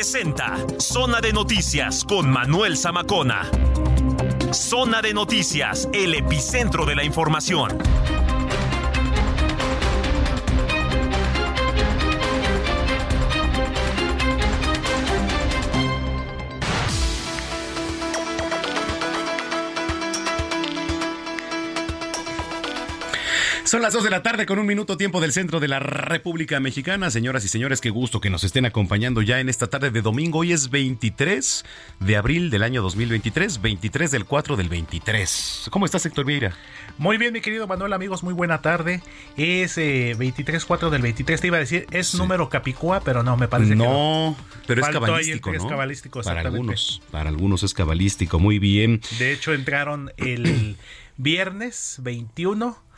Presenta Zona de Noticias con Manuel Zamacona. Zona de Noticias, el epicentro de la información. Son las 2 de la tarde con un minuto tiempo del centro de la República Mexicana. Señoras y señores, qué gusto que nos estén acompañando ya en esta tarde de domingo. Hoy es 23 de abril del año 2023, 23 del 4 del 23. ¿Cómo estás, Héctor Vieira? Muy bien, mi querido Manuel, amigos, muy buena tarde. Es eh, 23-4 del 23, te iba a decir, es sí. número capicúa, pero no, me parece no, que no. pero es cabalístico, es ¿no? cabalístico, Para algunos, para algunos es cabalístico, muy bien. De hecho, entraron el viernes 21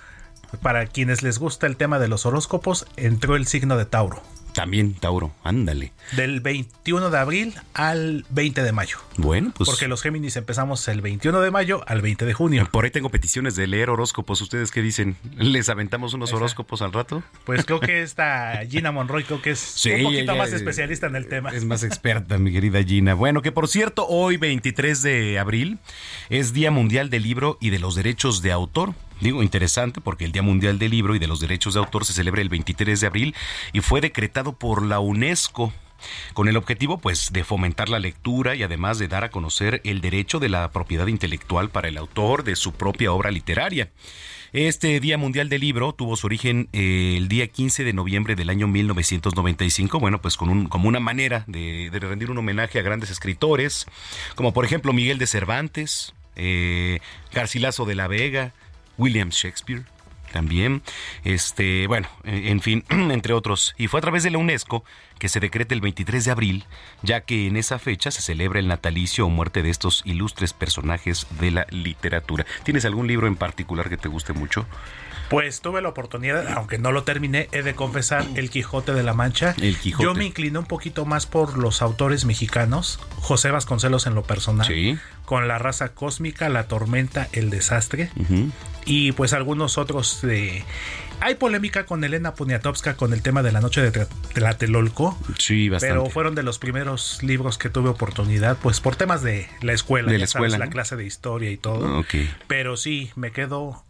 para quienes les gusta el tema de los horóscopos, entró el signo de Tauro. También Tauro, ándale. Del 21 de abril al 20 de mayo. Bueno, pues. Porque los Géminis empezamos el 21 de mayo al 20 de junio. Por ahí tengo peticiones de leer horóscopos. ¿Ustedes qué dicen? ¿Les aventamos unos horóscopos al rato? Pues creo que esta Gina Monroy creo que es sí, un poquito más especialista en el tema. Es más experta, mi querida Gina. Bueno, que por cierto, hoy 23 de abril es Día Mundial del Libro y de los Derechos de Autor. Digo, interesante porque el Día Mundial del Libro y de los Derechos de Autor se celebra el 23 de abril y fue decretado por la UNESCO con el objetivo pues de fomentar la lectura y además de dar a conocer el derecho de la propiedad intelectual para el autor de su propia obra literaria. Este Día Mundial del Libro tuvo su origen eh, el día 15 de noviembre del año 1995, bueno, pues con un, como una manera de, rendir un homenaje a grandes escritores, como por ejemplo Miguel de Cervantes, eh, Garcilaso de la Vega, William Shakespeare también, este, bueno, en fin, entre otros. Y fue a través de la UNESCO que se decreta el 23 de abril, ya que en esa fecha se celebra el natalicio o muerte de estos ilustres personajes de la literatura. ¿Tienes algún libro en particular que te guste mucho? Pues tuve la oportunidad, aunque no lo terminé, he de confesar El Quijote de la Mancha. El Quijote. Yo me incliné un poquito más por los autores mexicanos, José Vasconcelos en lo personal, sí. con La raza cósmica, La tormenta, El desastre, uh -huh. y pues algunos otros de... Hay polémica con Elena Poniatowska con el tema de la noche de Tlatelolco. Sí, bastante. Pero fueron de los primeros libros que tuve oportunidad, pues por temas de la escuela, de la, sabes, escuela, la clase de historia y todo. Okay. Pero sí, me quedo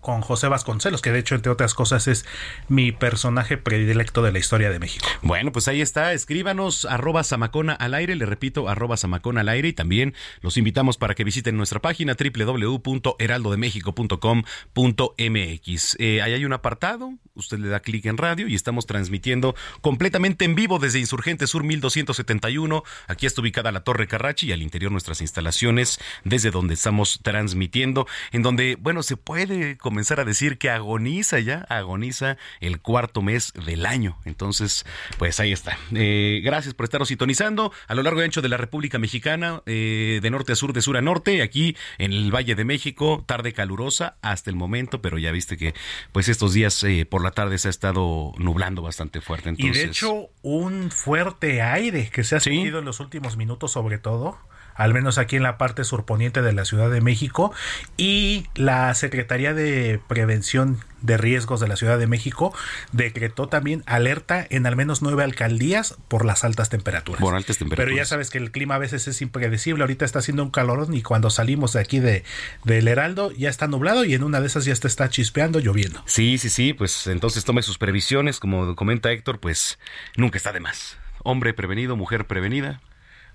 con José Vasconcelos, que de hecho, entre otras cosas, es mi personaje predilecto de la historia de México. Bueno, pues ahí está. Escríbanos arroba Samacona al aire. Le repito, arroba Samacona al aire. Y también los invitamos para que visiten nuestra página www.heraldodemexico.com.mx. Eh, ahí hay un apartado. Usted le da clic en radio y estamos transmitiendo completamente en vivo desde Insurgente Sur 1271. Aquí está ubicada la Torre Carrachi y al interior nuestras instalaciones desde donde estamos transmitiendo, en donde, bueno, se puede comenzar a decir que agoniza ya, agoniza el cuarto mes del año. Entonces, pues ahí está. Eh, gracias por estarnos sintonizando a lo largo y ancho de la República Mexicana, eh, de norte a sur, de sur a norte, aquí en el Valle de México, tarde calurosa hasta el momento, pero ya viste que pues estos días eh, por la tarde se ha estado nublando bastante fuerte. Entonces... Y de hecho, un fuerte aire que se ha sentido ¿Sí? en los últimos minutos sobre todo al menos aquí en la parte surponiente de la Ciudad de México, y la Secretaría de Prevención de Riesgos de la Ciudad de México decretó también alerta en al menos nueve alcaldías por las altas temperaturas. Por altas temperaturas. Pero ya sabes que el clima a veces es impredecible, ahorita está haciendo un calorón y cuando salimos de aquí de del Heraldo ya está nublado y en una de esas ya te está chispeando, lloviendo. Sí, sí, sí, pues entonces tome sus previsiones, como comenta Héctor, pues nunca está de más. Hombre prevenido, mujer prevenida.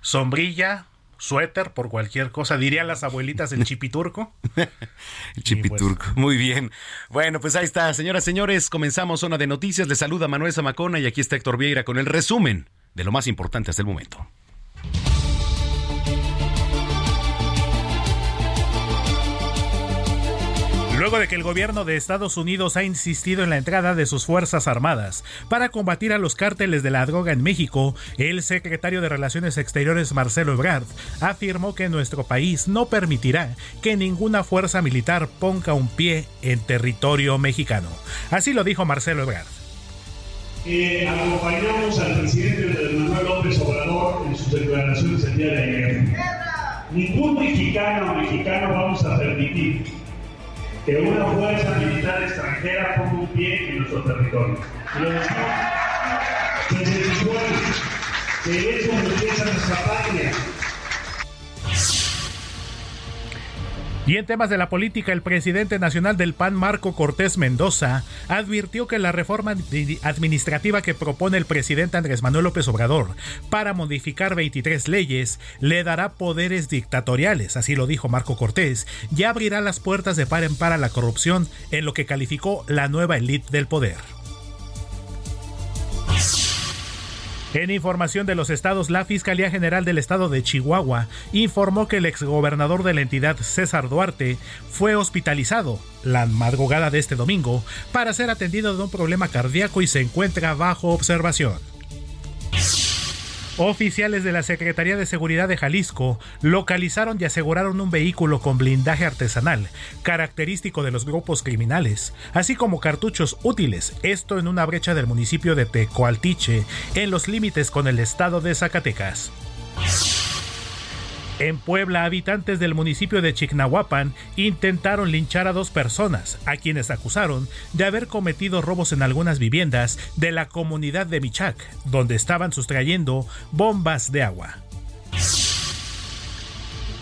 Sombrilla, suéter por cualquier cosa, dirían las abuelitas el chipiturco. el chipiturco, pues, muy bien. Bueno, pues ahí está, señoras, señores, comenzamos zona de noticias. Les saluda Manuel Zamacona y aquí está Héctor Vieira con el resumen de lo más importante hasta el momento. Luego de que el gobierno de Estados Unidos ha insistido en la entrada de sus Fuerzas Armadas para combatir a los cárteles de la droga en México, el secretario de Relaciones Exteriores Marcelo Ebrard afirmó que nuestro país no permitirá que ninguna fuerza militar ponga un pie en territorio mexicano. Así lo dijo Marcelo Ebrard. Eh, acompañamos al presidente Manuel López Obrador en sus declaraciones el día de ayer. Ningún mexicano o mexicano vamos a permitir que una fuerza militar extranjera ponga un pie en nuestro territorio. Y lo decimos desde pueblo, que eso empieza nuestra patria. Y en temas de la política, el presidente nacional del PAN, Marco Cortés Mendoza, advirtió que la reforma administrativa que propone el presidente Andrés Manuel López Obrador para modificar 23 leyes le dará poderes dictatoriales, así lo dijo Marco Cortés, y abrirá las puertas de par en par a la corrupción en lo que calificó la nueva élite del poder. En información de los estados, la Fiscalía General del Estado de Chihuahua informó que el exgobernador de la entidad, César Duarte, fue hospitalizado la madrugada de este domingo para ser atendido de un problema cardíaco y se encuentra bajo observación. Oficiales de la Secretaría de Seguridad de Jalisco localizaron y aseguraron un vehículo con blindaje artesanal, característico de los grupos criminales, así como cartuchos útiles, esto en una brecha del municipio de Tecoaltiche, en los límites con el estado de Zacatecas. En Puebla, habitantes del municipio de Chignahuapan intentaron linchar a dos personas, a quienes acusaron de haber cometido robos en algunas viviendas de la comunidad de Michac, donde estaban sustrayendo bombas de agua.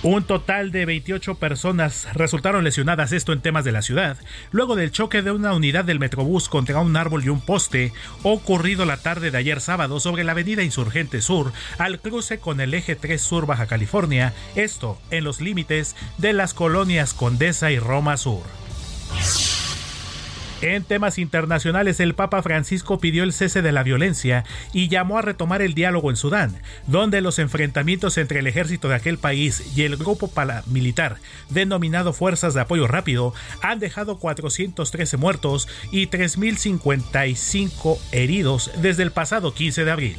Un total de 28 personas resultaron lesionadas, esto en temas de la ciudad, luego del choque de una unidad del Metrobús contra un árbol y un poste ocurrido la tarde de ayer sábado sobre la avenida Insurgente Sur al cruce con el eje 3 Sur Baja California, esto en los límites de las colonias Condesa y Roma Sur. En temas internacionales, el Papa Francisco pidió el cese de la violencia y llamó a retomar el diálogo en Sudán, donde los enfrentamientos entre el ejército de aquel país y el grupo paramilitar denominado Fuerzas de Apoyo Rápido han dejado 413 muertos y 3.055 heridos desde el pasado 15 de abril.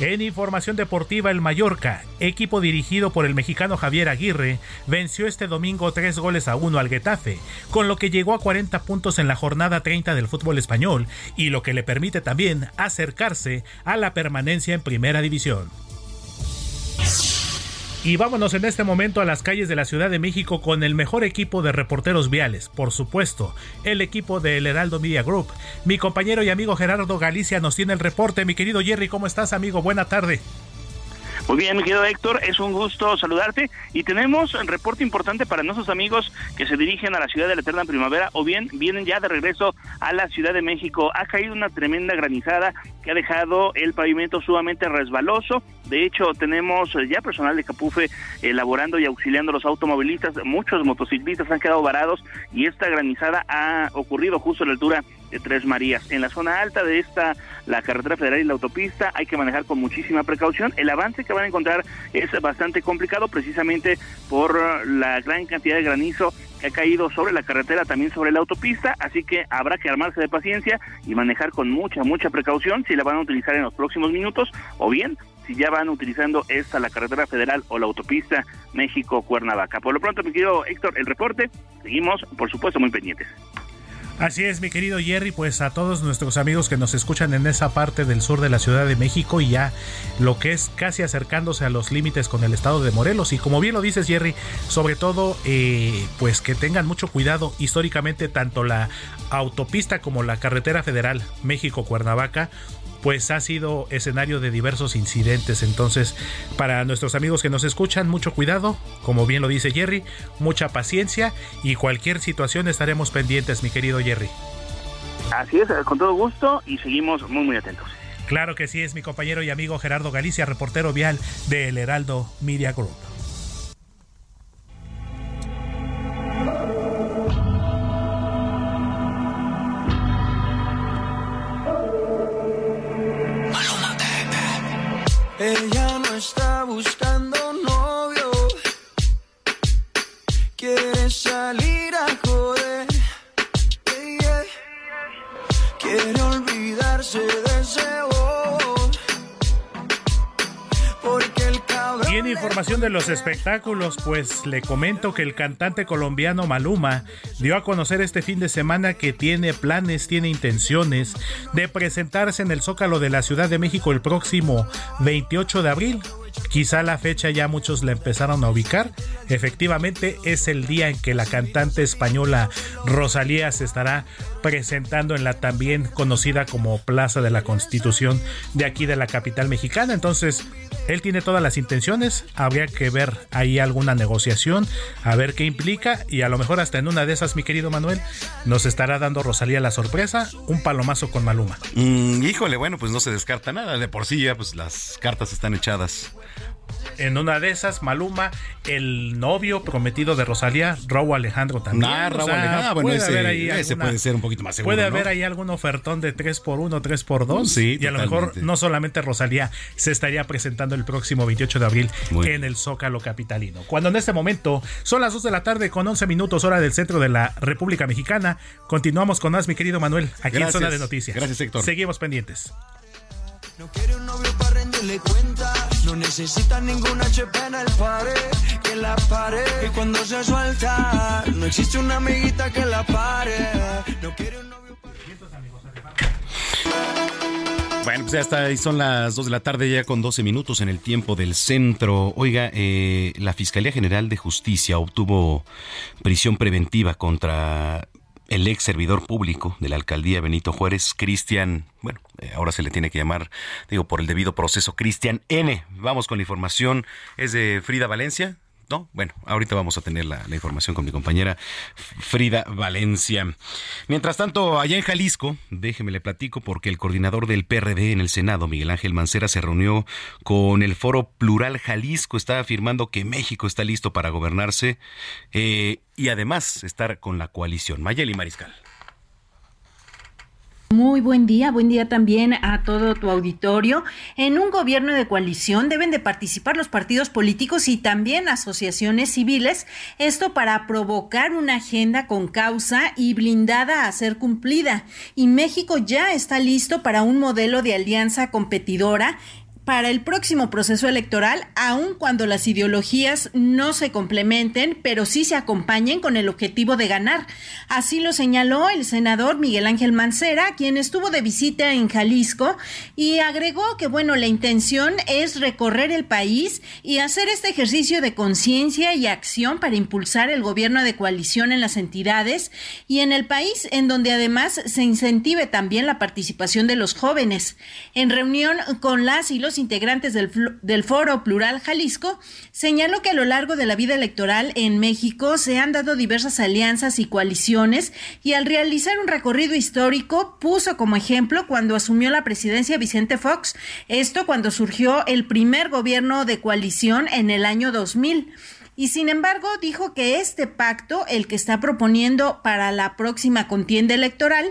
En información deportiva, el Mallorca, equipo dirigido por el mexicano Javier Aguirre, venció este domingo tres goles a uno al Getafe, con lo que llegó a 40 puntos en la jornada 30 del fútbol español y lo que le permite también acercarse a la permanencia en primera división. Y vámonos en este momento a las calles de la Ciudad de México con el mejor equipo de reporteros viales, por supuesto, el equipo del Heraldo Media Group. Mi compañero y amigo Gerardo Galicia nos tiene el reporte. Mi querido Jerry, ¿cómo estás, amigo? Buena tarde. Muy bien, mi querido Héctor, es un gusto saludarte y tenemos un reporte importante para nuestros amigos que se dirigen a la ciudad de la Eterna Primavera o bien vienen ya de regreso a la Ciudad de México. Ha caído una tremenda granizada que ha dejado el pavimento sumamente resbaloso. De hecho, tenemos ya personal de Capufe elaborando y auxiliando a los automovilistas. Muchos motociclistas han quedado varados y esta granizada ha ocurrido justo a la altura Tres Marías. En la zona alta de esta, la carretera federal y la autopista, hay que manejar con muchísima precaución. El avance que van a encontrar es bastante complicado precisamente por la gran cantidad de granizo que ha caído sobre la carretera, también sobre la autopista, así que habrá que armarse de paciencia y manejar con mucha, mucha precaución si la van a utilizar en los próximos minutos o bien si ya van utilizando esta, la carretera federal o la autopista México-Cuernavaca. Por lo pronto, mi querido Héctor, el reporte, seguimos, por supuesto, muy pendientes. Así es, mi querido Jerry, pues a todos nuestros amigos que nos escuchan en esa parte del sur de la Ciudad de México y ya lo que es casi acercándose a los límites con el estado de Morelos. Y como bien lo dices, Jerry, sobre todo, eh, pues que tengan mucho cuidado históricamente tanto la autopista como la carretera federal México-Cuernavaca pues ha sido escenario de diversos incidentes. Entonces, para nuestros amigos que nos escuchan, mucho cuidado, como bien lo dice Jerry, mucha paciencia y cualquier situación estaremos pendientes, mi querido Jerry. Así es, con todo gusto y seguimos muy muy atentos. Claro que sí, es mi compañero y amigo Gerardo Galicia, reportero vial de El Heraldo Media Group. Los espectáculos, pues le comento que el cantante colombiano Maluma dio a conocer este fin de semana que tiene planes, tiene intenciones de presentarse en el Zócalo de la Ciudad de México el próximo 28 de abril. Quizá la fecha ya muchos la empezaron a ubicar. Efectivamente es el día en que la cantante española Rosalía se estará presentando en la también conocida como Plaza de la Constitución de aquí de la capital mexicana. Entonces, él tiene todas las intenciones. Habría que ver ahí alguna negociación, a ver qué implica y a lo mejor hasta en una de esas, mi querido Manuel, nos estará dando Rosalía la sorpresa, un palomazo con Maluma. Mm, híjole, bueno, pues no se descarta nada. De por sí ya pues las cartas están echadas. En una de esas, Maluma, el novio prometido de Rosalía, Raúl Alejandro también. Ah, Raúl Alejandro. Ah, bueno, ese, puede ser un poquito más seguro. Puede haber ahí algún ofertón de 3x1, 3x2. Sí, y a lo mejor no solamente Rosalía se estaría presentando el próximo 28 de abril en el Zócalo Capitalino. Cuando en este momento son las 2 de la tarde con 11 minutos, hora del centro de la República Mexicana. Continuamos con más, mi querido Manuel, aquí en Zona de Noticias. Gracias, Héctor. Seguimos pendientes. No quiere un novio para rendirle cuenta. No necesita ningún HP en el pared. Que la pare. Y cuando se suelta, no existe una amiguita que la pare. No quiere un novio. Bueno, pues ya está, ahí son las 2 de la tarde, ya con 12 minutos en el tiempo del centro. Oiga, eh, la Fiscalía General de Justicia obtuvo prisión preventiva contra el ex servidor público de la alcaldía Benito Juárez, Cristian, bueno, eh, ahora se le tiene que llamar, digo, por el debido proceso, Cristian N. Vamos con la información, es de Frida Valencia. ¿No? Bueno, ahorita vamos a tener la, información con mi compañera Frida Valencia. Mientras tanto, allá en Jalisco, déjeme le platico porque el coordinador del PRD en el Senado, Miguel Ángel Mancera, se reunió con el Foro Plural Jalisco. Está afirmando que México está listo para gobernarse eh, y además estar con la coalición. Mayeli Mariscal. Muy buen día, buen día también a todo tu auditorio. En un gobierno de coalición deben de participar los partidos políticos y también asociaciones civiles, esto para provocar una agenda con causa y blindada a ser cumplida. Y México ya está listo para un modelo de alianza competidora para el próximo proceso electoral, aun cuando las ideologías no se complementen, pero sí se acompañen con el objetivo de ganar. Así lo señaló el senador Miguel Ángel Mancera, quien estuvo de visita en Jalisco y agregó que, bueno, la intención es recorrer el país y hacer este ejercicio de conciencia y acción para impulsar el gobierno de coalición en las entidades y en el país, en donde además se incentive también la participación de los jóvenes. En reunión con las y los integrantes del, del Foro Plural Jalisco, señaló que a lo largo de la vida electoral en México se han dado diversas alianzas y coaliciones y al realizar un recorrido histórico puso como ejemplo cuando asumió la presidencia Vicente Fox, esto cuando surgió el primer gobierno de coalición en el año 2000 y sin embargo dijo que este pacto, el que está proponiendo para la próxima contienda electoral,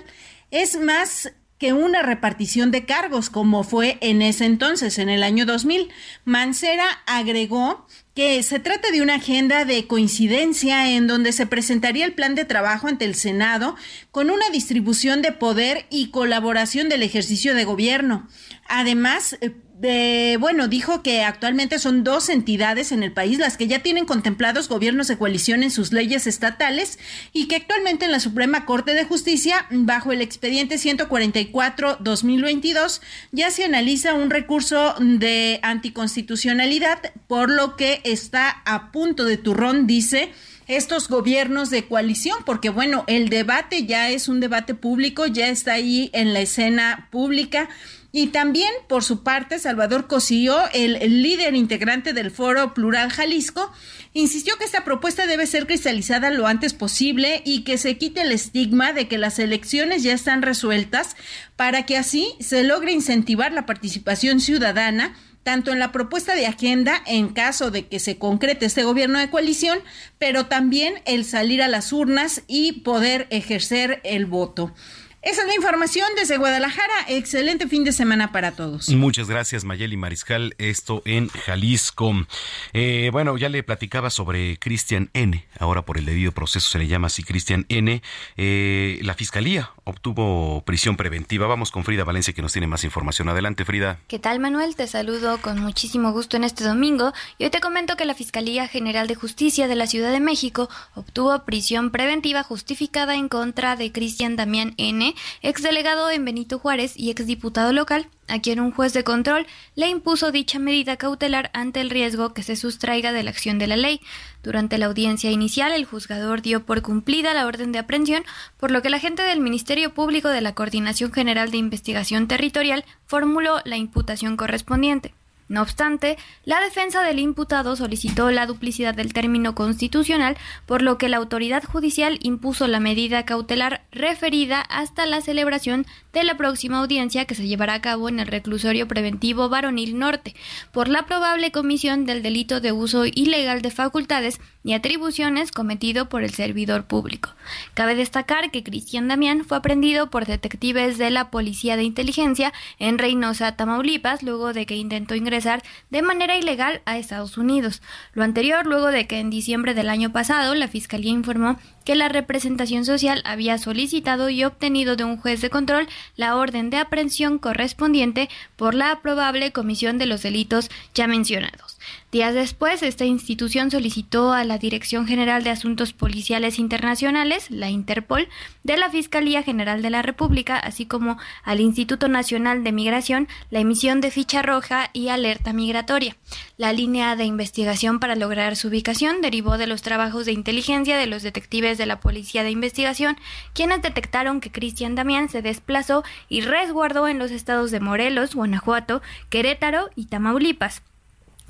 es más que una repartición de cargos, como fue en ese entonces, en el año 2000. Mancera agregó que se trata de una agenda de coincidencia en donde se presentaría el plan de trabajo ante el Senado con una distribución de poder y colaboración del ejercicio de gobierno. Además, eh, bueno, dijo que actualmente son dos entidades en el país las que ya tienen contemplados gobiernos de coalición en sus leyes estatales y que actualmente en la Suprema Corte de Justicia, bajo el expediente 144-2022, ya se analiza un recurso de anticonstitucionalidad, por lo que está a punto de turrón, dice estos gobiernos de coalición, porque bueno, el debate ya es un debate público, ya está ahí en la escena pública y también, por su parte, Salvador Cosío, el, líder integrante del Foro Plural Jalisco, insistió que esta propuesta debe ser cristalizada lo antes posible y que se quite el estigma de que las elecciones ya están resueltas para que así se logre incentivar la participación ciudadana tanto en la propuesta de agenda en caso de que se concrete este gobierno de coalición, pero también el salir a las urnas y poder ejercer el voto. Esa es la información desde Guadalajara. Excelente fin de semana para todos. Muchas gracias, Mayeli Mariscal. Esto en Jalisco. Eh, bueno, ya le platicaba sobre Cristian N. Ahora por el debido proceso se le llama así Cristian N. Eh, la fiscalía obtuvo prisión preventiva. Vamos con Frida Valencia que nos tiene más información. Adelante, Frida. ¿Qué tal, Manuel? Te saludo con muchísimo gusto en este domingo y hoy te comento que la Fiscalía General de Justicia de la Ciudad de México obtuvo prisión preventiva justificada en contra de Cristian Damián N exdelegado en Benito Juárez y exdiputado local, a quien un juez de control le impuso dicha medida cautelar ante el riesgo que se sustraiga de la acción de la ley. Durante la audiencia inicial, el juzgador dio por cumplida la orden de aprehensión, por lo que la gente del Ministerio Público de la Coordinación General de Investigación Territorial formuló la imputación correspondiente. No obstante, la defensa del imputado solicitó la duplicidad del término constitucional, por lo que la autoridad judicial impuso la medida cautelar referida hasta la celebración de la próxima audiencia que se llevará a cabo en el reclusorio preventivo Varonil Norte, por la probable comisión del delito de uso ilegal de facultades y atribuciones cometido por el servidor público. Cabe destacar que Cristian Damián fue aprendido por detectives de la Policía de Inteligencia en Reynosa, Tamaulipas, luego de que intentó ingresar de manera ilegal a Estados Unidos. Lo anterior luego de que en diciembre del año pasado la Fiscalía informó que la representación social había solicitado y obtenido de un juez de control la orden de aprehensión correspondiente por la probable comisión de los delitos ya mencionados. Días después, esta institución solicitó a la Dirección General de Asuntos Policiales Internacionales, la Interpol, de la Fiscalía General de la República, así como al Instituto Nacional de Migración, la emisión de ficha roja y alerta migratoria. La línea de investigación para lograr su ubicación derivó de los trabajos de inteligencia de los detectives de la Policía de Investigación, quienes detectaron que Cristian Damián se desplazó y resguardó en los estados de Morelos, Guanajuato, Querétaro y Tamaulipas.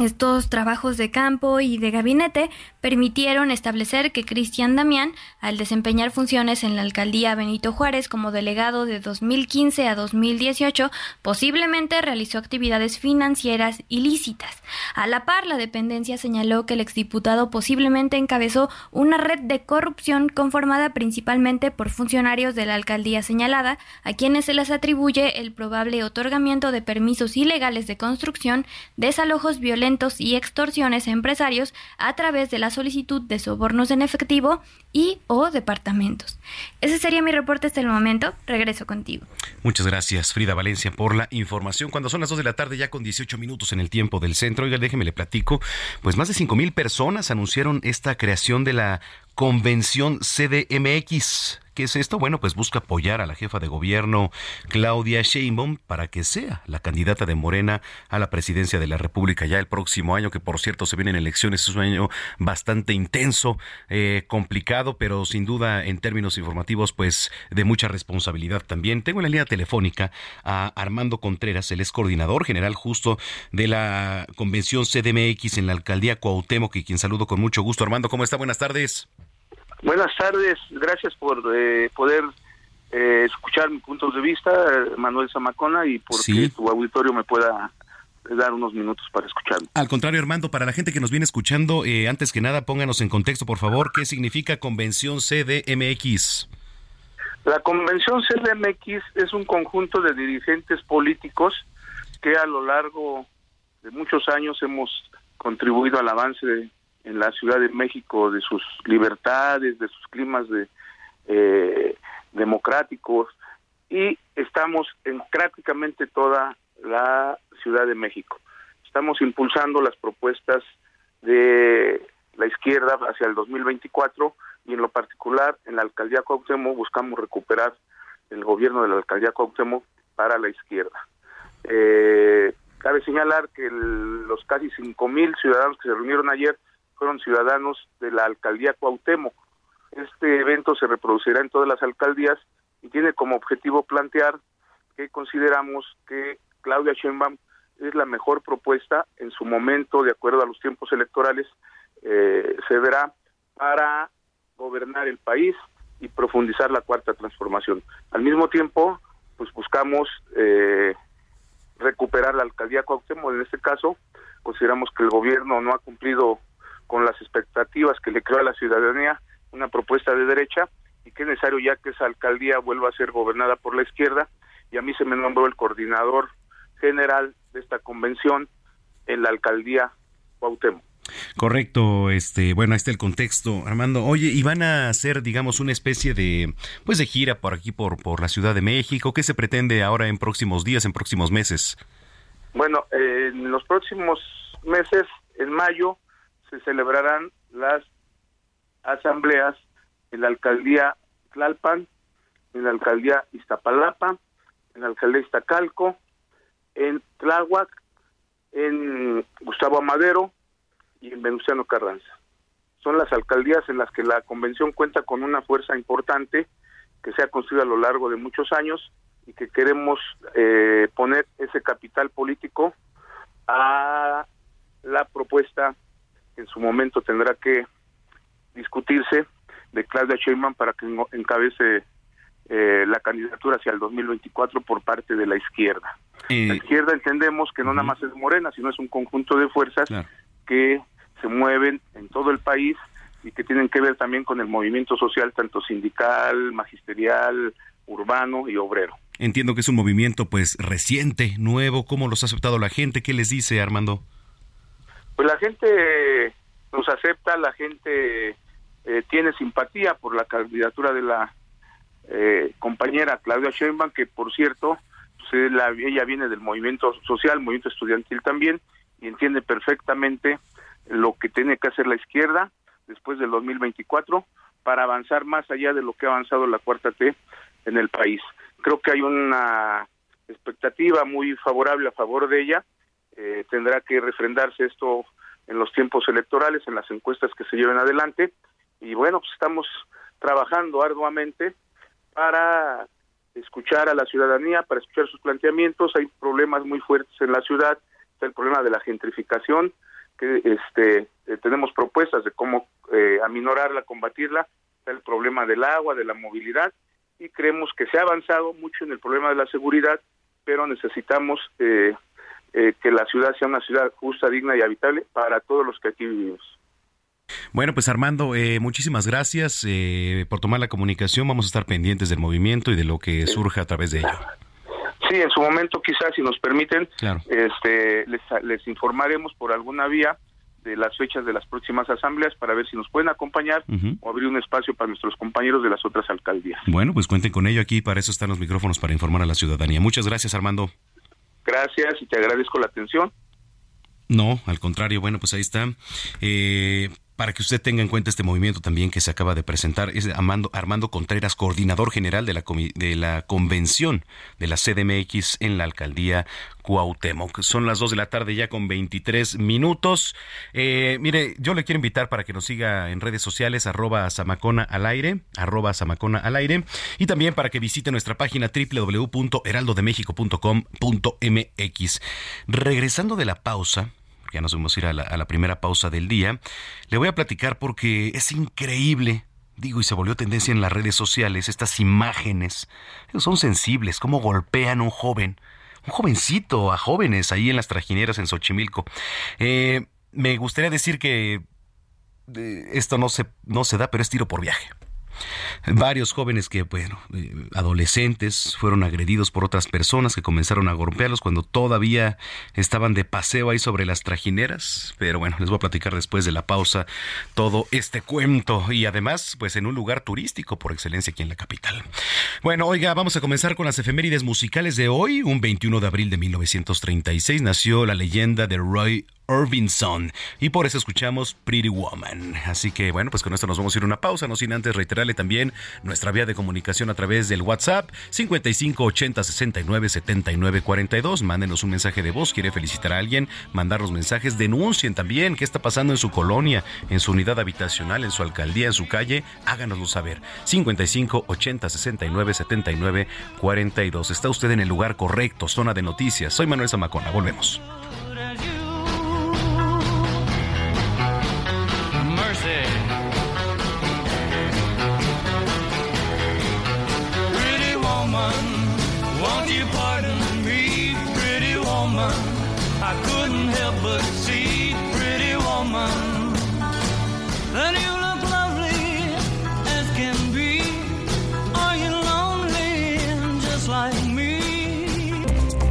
Estos trabajos de campo y de gabinete permitieron establecer que Cristian Damián, al desempeñar funciones en la alcaldía Benito Juárez como delegado de 2015 a 2018, posiblemente realizó actividades financieras ilícitas. A la par, la dependencia señaló que el exdiputado posiblemente encabezó una red de corrupción conformada principalmente por funcionarios de la alcaldía señalada, a quienes se les atribuye el probable otorgamiento de permisos ilegales de construcción, desalojos violentos y extorsiones a empresarios a través de la solicitud de sobornos en efectivo y o departamentos. Ese sería mi reporte hasta el momento. Regreso contigo. Muchas gracias, Frida Valencia, por la información. Cuando son las 2 de la tarde, ya con 18 minutos en el tiempo del centro, oiga, déjeme le platico, pues más de 5 mil personas anunciaron esta creación de la Convención CDMX. ¿Qué es esto? Bueno, pues busca apoyar a la jefa de gobierno Claudia Sheinbaum para que sea la candidata de Morena a la presidencia de la República ya el próximo año, que por cierto se vienen elecciones, es un año bastante intenso, eh, complicado, pero sin duda en términos informativos, pues de mucha responsabilidad también. Tengo en la línea telefónica a Armando Contreras, el ex coordinador general justo de la convención CDMX en la alcaldía Cuauhtémoc, y quien saludo con mucho gusto. Armando, ¿cómo está? Buenas tardes. Buenas tardes, gracias por eh, poder eh, escuchar mis puntos de vista, Manuel Zamacona, y por que tu auditorio me pueda dar unos minutos para escuchar. Al contrario, Armando, para la gente que nos viene escuchando, eh, antes que nada, pónganos en contexto, por favor, ¿qué significa Convención CDMX? La Convención CDMX es un conjunto de dirigentes políticos que a lo largo de muchos años hemos contribuido al avance de en la Ciudad de México de sus libertades, de sus climas de, eh, democráticos y estamos en prácticamente toda la Ciudad de México. Estamos impulsando las propuestas de la izquierda hacia el 2024 y en lo particular en la alcaldía Cuauhtémoc buscamos recuperar el gobierno de la alcaldía Cuauhtémoc para la izquierda. Eh, cabe señalar que los casi 5.000 ciudadanos que se reunieron ayer fueron ciudadanos de la alcaldía Cuauhtémoc. Este evento se reproducirá en todas las alcaldías y tiene como objetivo plantear que consideramos que Claudia Sheinbaum es la mejor propuesta en su momento, de acuerdo a los tiempos electorales, eh, se verá para gobernar el país y profundizar la cuarta transformación. Al mismo tiempo, pues buscamos eh, recuperar la alcaldía Cuauhtémoc. En este caso, consideramos que el gobierno no ha cumplido con las expectativas que le creó a la ciudadanía una propuesta de derecha y que es necesario ya que esa alcaldía vuelva a ser gobernada por la izquierda y a mí se me nombró el coordinador general de esta convención en la alcaldía Cuauhtémoc. Correcto, este, bueno, ahí está el contexto, Armando. Oye, ¿y van a hacer, digamos, una especie de, pues, de gira por aquí, por, por la Ciudad de México? ¿Qué se pretende ahora en próximos días, en próximos meses? Bueno, en los próximos meses, en mayo, se celebrarán las asambleas en la alcaldía Tlalpan, en la alcaldía Iztapalapa, en la alcaldía Iztacalco, en Tláhuac, en Gustavo Amadero y en Venustiano Carranza. Son las alcaldías en las que la convención cuenta con una fuerza importante que se ha construido a lo largo de muchos años y que queremos eh, poner ese capital político a la propuesta en su momento tendrá que discutirse de Claudia Sheinbaum para que encabece eh, la candidatura hacia el 2024 por parte de la izquierda. la izquierda entendemos que no nada más es Morena, sino es un conjunto de fuerzas que se mueven en todo el país y que tienen que ver también con el movimiento social, tanto sindical, magisterial, urbano y obrero. Entiendo que es un movimiento pues reciente, nuevo. ¿Cómo los ha aceptado la gente? ¿Qué les dice, Armando? Pues la gente nos acepta, la gente eh, tiene simpatía por la candidatura de la eh, compañera Claudia Sheinbaum, que por cierto, pues, ella viene del movimiento social, movimiento estudiantil también, y entiende perfectamente lo que tiene que hacer la izquierda después del 2024 para avanzar más allá de lo que ha avanzado la cuarta T en el país. Creo que hay una expectativa muy favorable a favor de ella. Eh, tendrá que refrendarse esto en los tiempos electorales, en las encuestas que se lleven adelante. Y bueno, pues estamos trabajando arduamente para escuchar a la ciudadanía, para escuchar sus planteamientos. Hay problemas muy fuertes en la ciudad, está el problema de la gentrificación, que este eh, tenemos propuestas de cómo eh, aminorarla, combatirla, está el problema del agua, de la movilidad y creemos que se ha avanzado mucho en el problema de la seguridad, pero necesitamos eh, que la ciudad sea una ciudad justa, digna y habitable para todos los que aquí vivimos. Bueno, pues Armando, eh, muchísimas gracias eh, por tomar la comunicación. Vamos a estar pendientes del movimiento y de lo que surja a través de ello. Sí, en su momento quizás, si nos permiten, este, les, informaremos por alguna vía de las fechas de las próximas asambleas para ver si nos pueden acompañar o abrir un espacio para nuestros compañeros de las otras alcaldías. Bueno, pues cuenten con ello aquí, para eso están los micrófonos para informar a la ciudadanía. Muchas gracias, Armando. Gracias y te agradezco la atención. No, al contrario, bueno, pues ahí está. Eh, para que usted tenga en cuenta este movimiento también que se acaba de presentar, es Armando, Armando Contreras, coordinador general de la, de la convención de la CDMX en la alcaldía Cuauhtémoc. Son las 2 de la tarde ya con 23 minutos. Eh, mire, yo le quiero invitar para que nos siga en redes sociales, arroba Samacona al aire, arroba Samacona al aire, y también para que visite nuestra página www.heraldodemexico.com.mx. Regresando de la pausa, ya nos vamos a ir a la, primera pausa del día, le voy a platicar porque es increíble digo, y se volvió tendencia en las redes sociales, estas imágenes, son sensibles, cómo golpean a un joven, un jovencito, a jóvenes ahí en las trajineras en Xochimilco. Eh, me gustaría decir que eh, esto no se, no se da, pero es tiro por viaje. Varios jóvenes que, bueno, eh, adolescentes fueron agredidos por otras personas que comenzaron a golpearlos cuando todavía estaban de paseo ahí sobre las trajineras. Pero bueno, les voy a platicar después de la pausa todo este cuento y además, pues en un lugar turístico por excelencia aquí en la capital. Bueno, oiga, vamos a comenzar con las efemérides musicales de hoy. Un 21 de abril de 1936 nació la leyenda de Roy Orbison. Y por eso escuchamos Pretty Woman. Así que bueno, pues con esto nos vamos a ir a una pausa, no sin antes reiterarle también nuestra vía de comunicación a través del WhatsApp 55 80 69 79 42. Mándenos un mensaje de voz, quiere felicitar a alguien, mandar los mensajes, denuncien también qué está pasando en su colonia, en su unidad habitacional, en su alcaldía, en su calle, háganoslo saber. 55 80 69 79 42. Está usted en el lugar correcto, zona de noticias. Soy Manuel Zamacona, volvemos.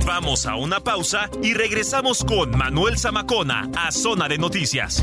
Vamos a una pausa y regresamos con Manuel Zamacona a Zona de Noticias.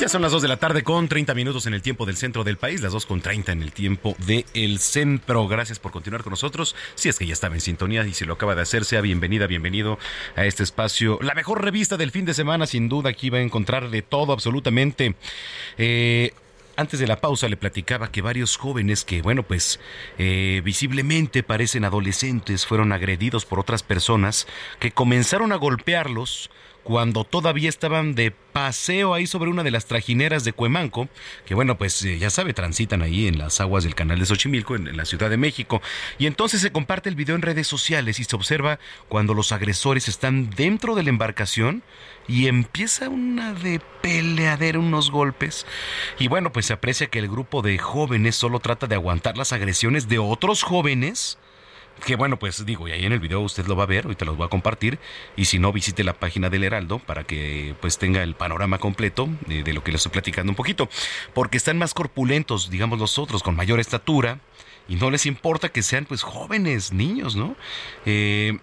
Ya son las 2 de la tarde con 30 minutos en el tiempo del centro del país, las 2 con 30 en el tiempo del el centro. Gracias por continuar con nosotros. Si es que ya estaba en sintonía y si lo acaba de hacer, sea bienvenida, bienvenido a este espacio. La mejor revista del fin de semana, sin duda, aquí va a encontrar de todo absolutamente. Eh, antes de la pausa le platicaba que varios jóvenes que, bueno, pues eh, visiblemente parecen adolescentes fueron agredidos por otras personas que comenzaron a golpearlos cuando todavía estaban de paseo ahí sobre una de las trajineras de Cuemanco, que bueno, pues eh, ya sabe, transitan ahí en las aguas del canal de Xochimilco, en, la Ciudad de México. Y entonces se comparte el video en redes sociales y se observa cuando los agresores están dentro de la embarcación y empieza una de peleadera, unos golpes. Y bueno, pues se aprecia que el grupo de jóvenes solo trata de aguantar las agresiones de otros jóvenes que bueno, pues digo, y ahí en el video usted lo va a ver, ahorita los voy a compartir, y si no, visite la página del Heraldo para que pues tenga el panorama completo de, lo que le estoy platicando un poquito, porque están más corpulentos, digamos los otros, con mayor estatura, y no les importa que sean pues jóvenes, niños, ¿no? Eh,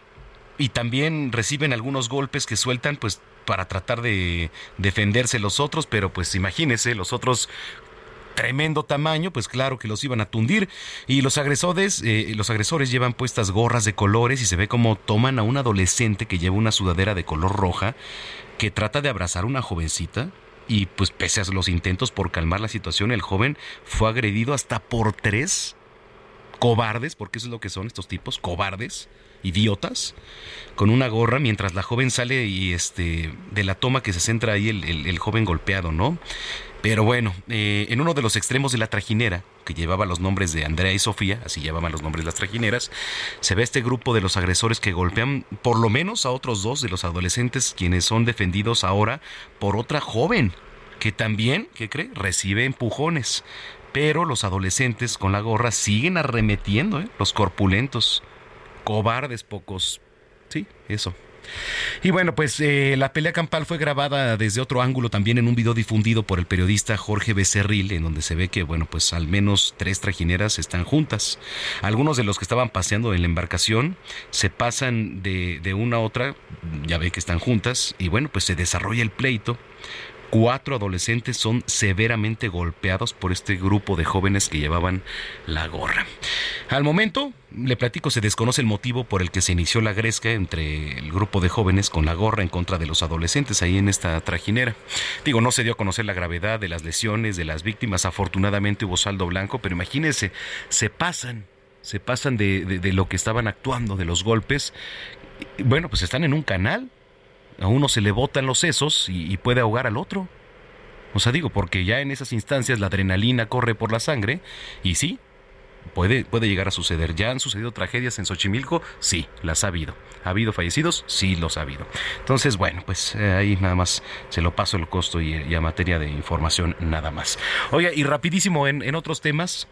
y también reciben algunos golpes que sueltan pues para tratar de defenderse los otros, pero pues imagínese, los otros tremendo tamaño, pues claro que los iban a tundir. Y los agresores, eh, los agresores llevan puestas gorras de colores y se ve como toman a un adolescente que lleva una sudadera de color roja, que trata de abrazar a una jovencita. Y pues pese a los intentos por calmar la situación, el joven fue agredido hasta por tres cobardes, porque eso es lo que son estos tipos, cobardes, idiotas, con una gorra, mientras la joven sale y este de la toma que se centra ahí el, el joven golpeado, ¿no? Pero bueno, eh, en uno de los extremos de la trajinera, que llevaba los nombres de Andrea y Sofía, así llamaban los nombres de las trajineras, se ve este grupo de los agresores que golpean por lo menos a otros dos de los adolescentes, quienes son defendidos ahora por otra joven, que también, ¿qué cree?, recibe empujones. Pero los adolescentes con la gorra siguen arremetiendo, ¿eh? los corpulentos, cobardes pocos. Sí, eso. Y bueno, pues eh, la pelea campal fue grabada desde otro ángulo también en un video difundido por el periodista Jorge Becerril, en donde se ve que, bueno, pues al menos tres trajineras están juntas. Algunos de los que estaban paseando en la embarcación se pasan de, de una a otra, ya ve que están juntas, y bueno, pues se desarrolla el pleito. Cuatro adolescentes son severamente golpeados por este grupo de jóvenes que llevaban la gorra. Al momento, le platico, se desconoce el motivo por el que se inició la gresca entre el grupo de jóvenes con la gorra en contra de los adolescentes ahí en esta trajinera. Digo, no se dio a conocer la gravedad de las lesiones de las víctimas. Afortunadamente hubo saldo blanco, pero imagínense, se pasan, se pasan de, de lo que estaban actuando, de los golpes. Bueno, pues están en un canal a uno se le botan los sesos y, puede ahogar al otro. O sea, digo, porque ya en esas instancias la adrenalina corre por la sangre y sí, puede, puede llegar a suceder. ¿Ya han sucedido tragedias en Xochimilco? Sí, las ha habido. ¿Ha habido fallecidos? Sí, los ha habido. Entonces, bueno, pues eh, ahí nada más se lo paso el costo y, a materia de información nada más. Oiga, y rapidísimo en, en otros temas.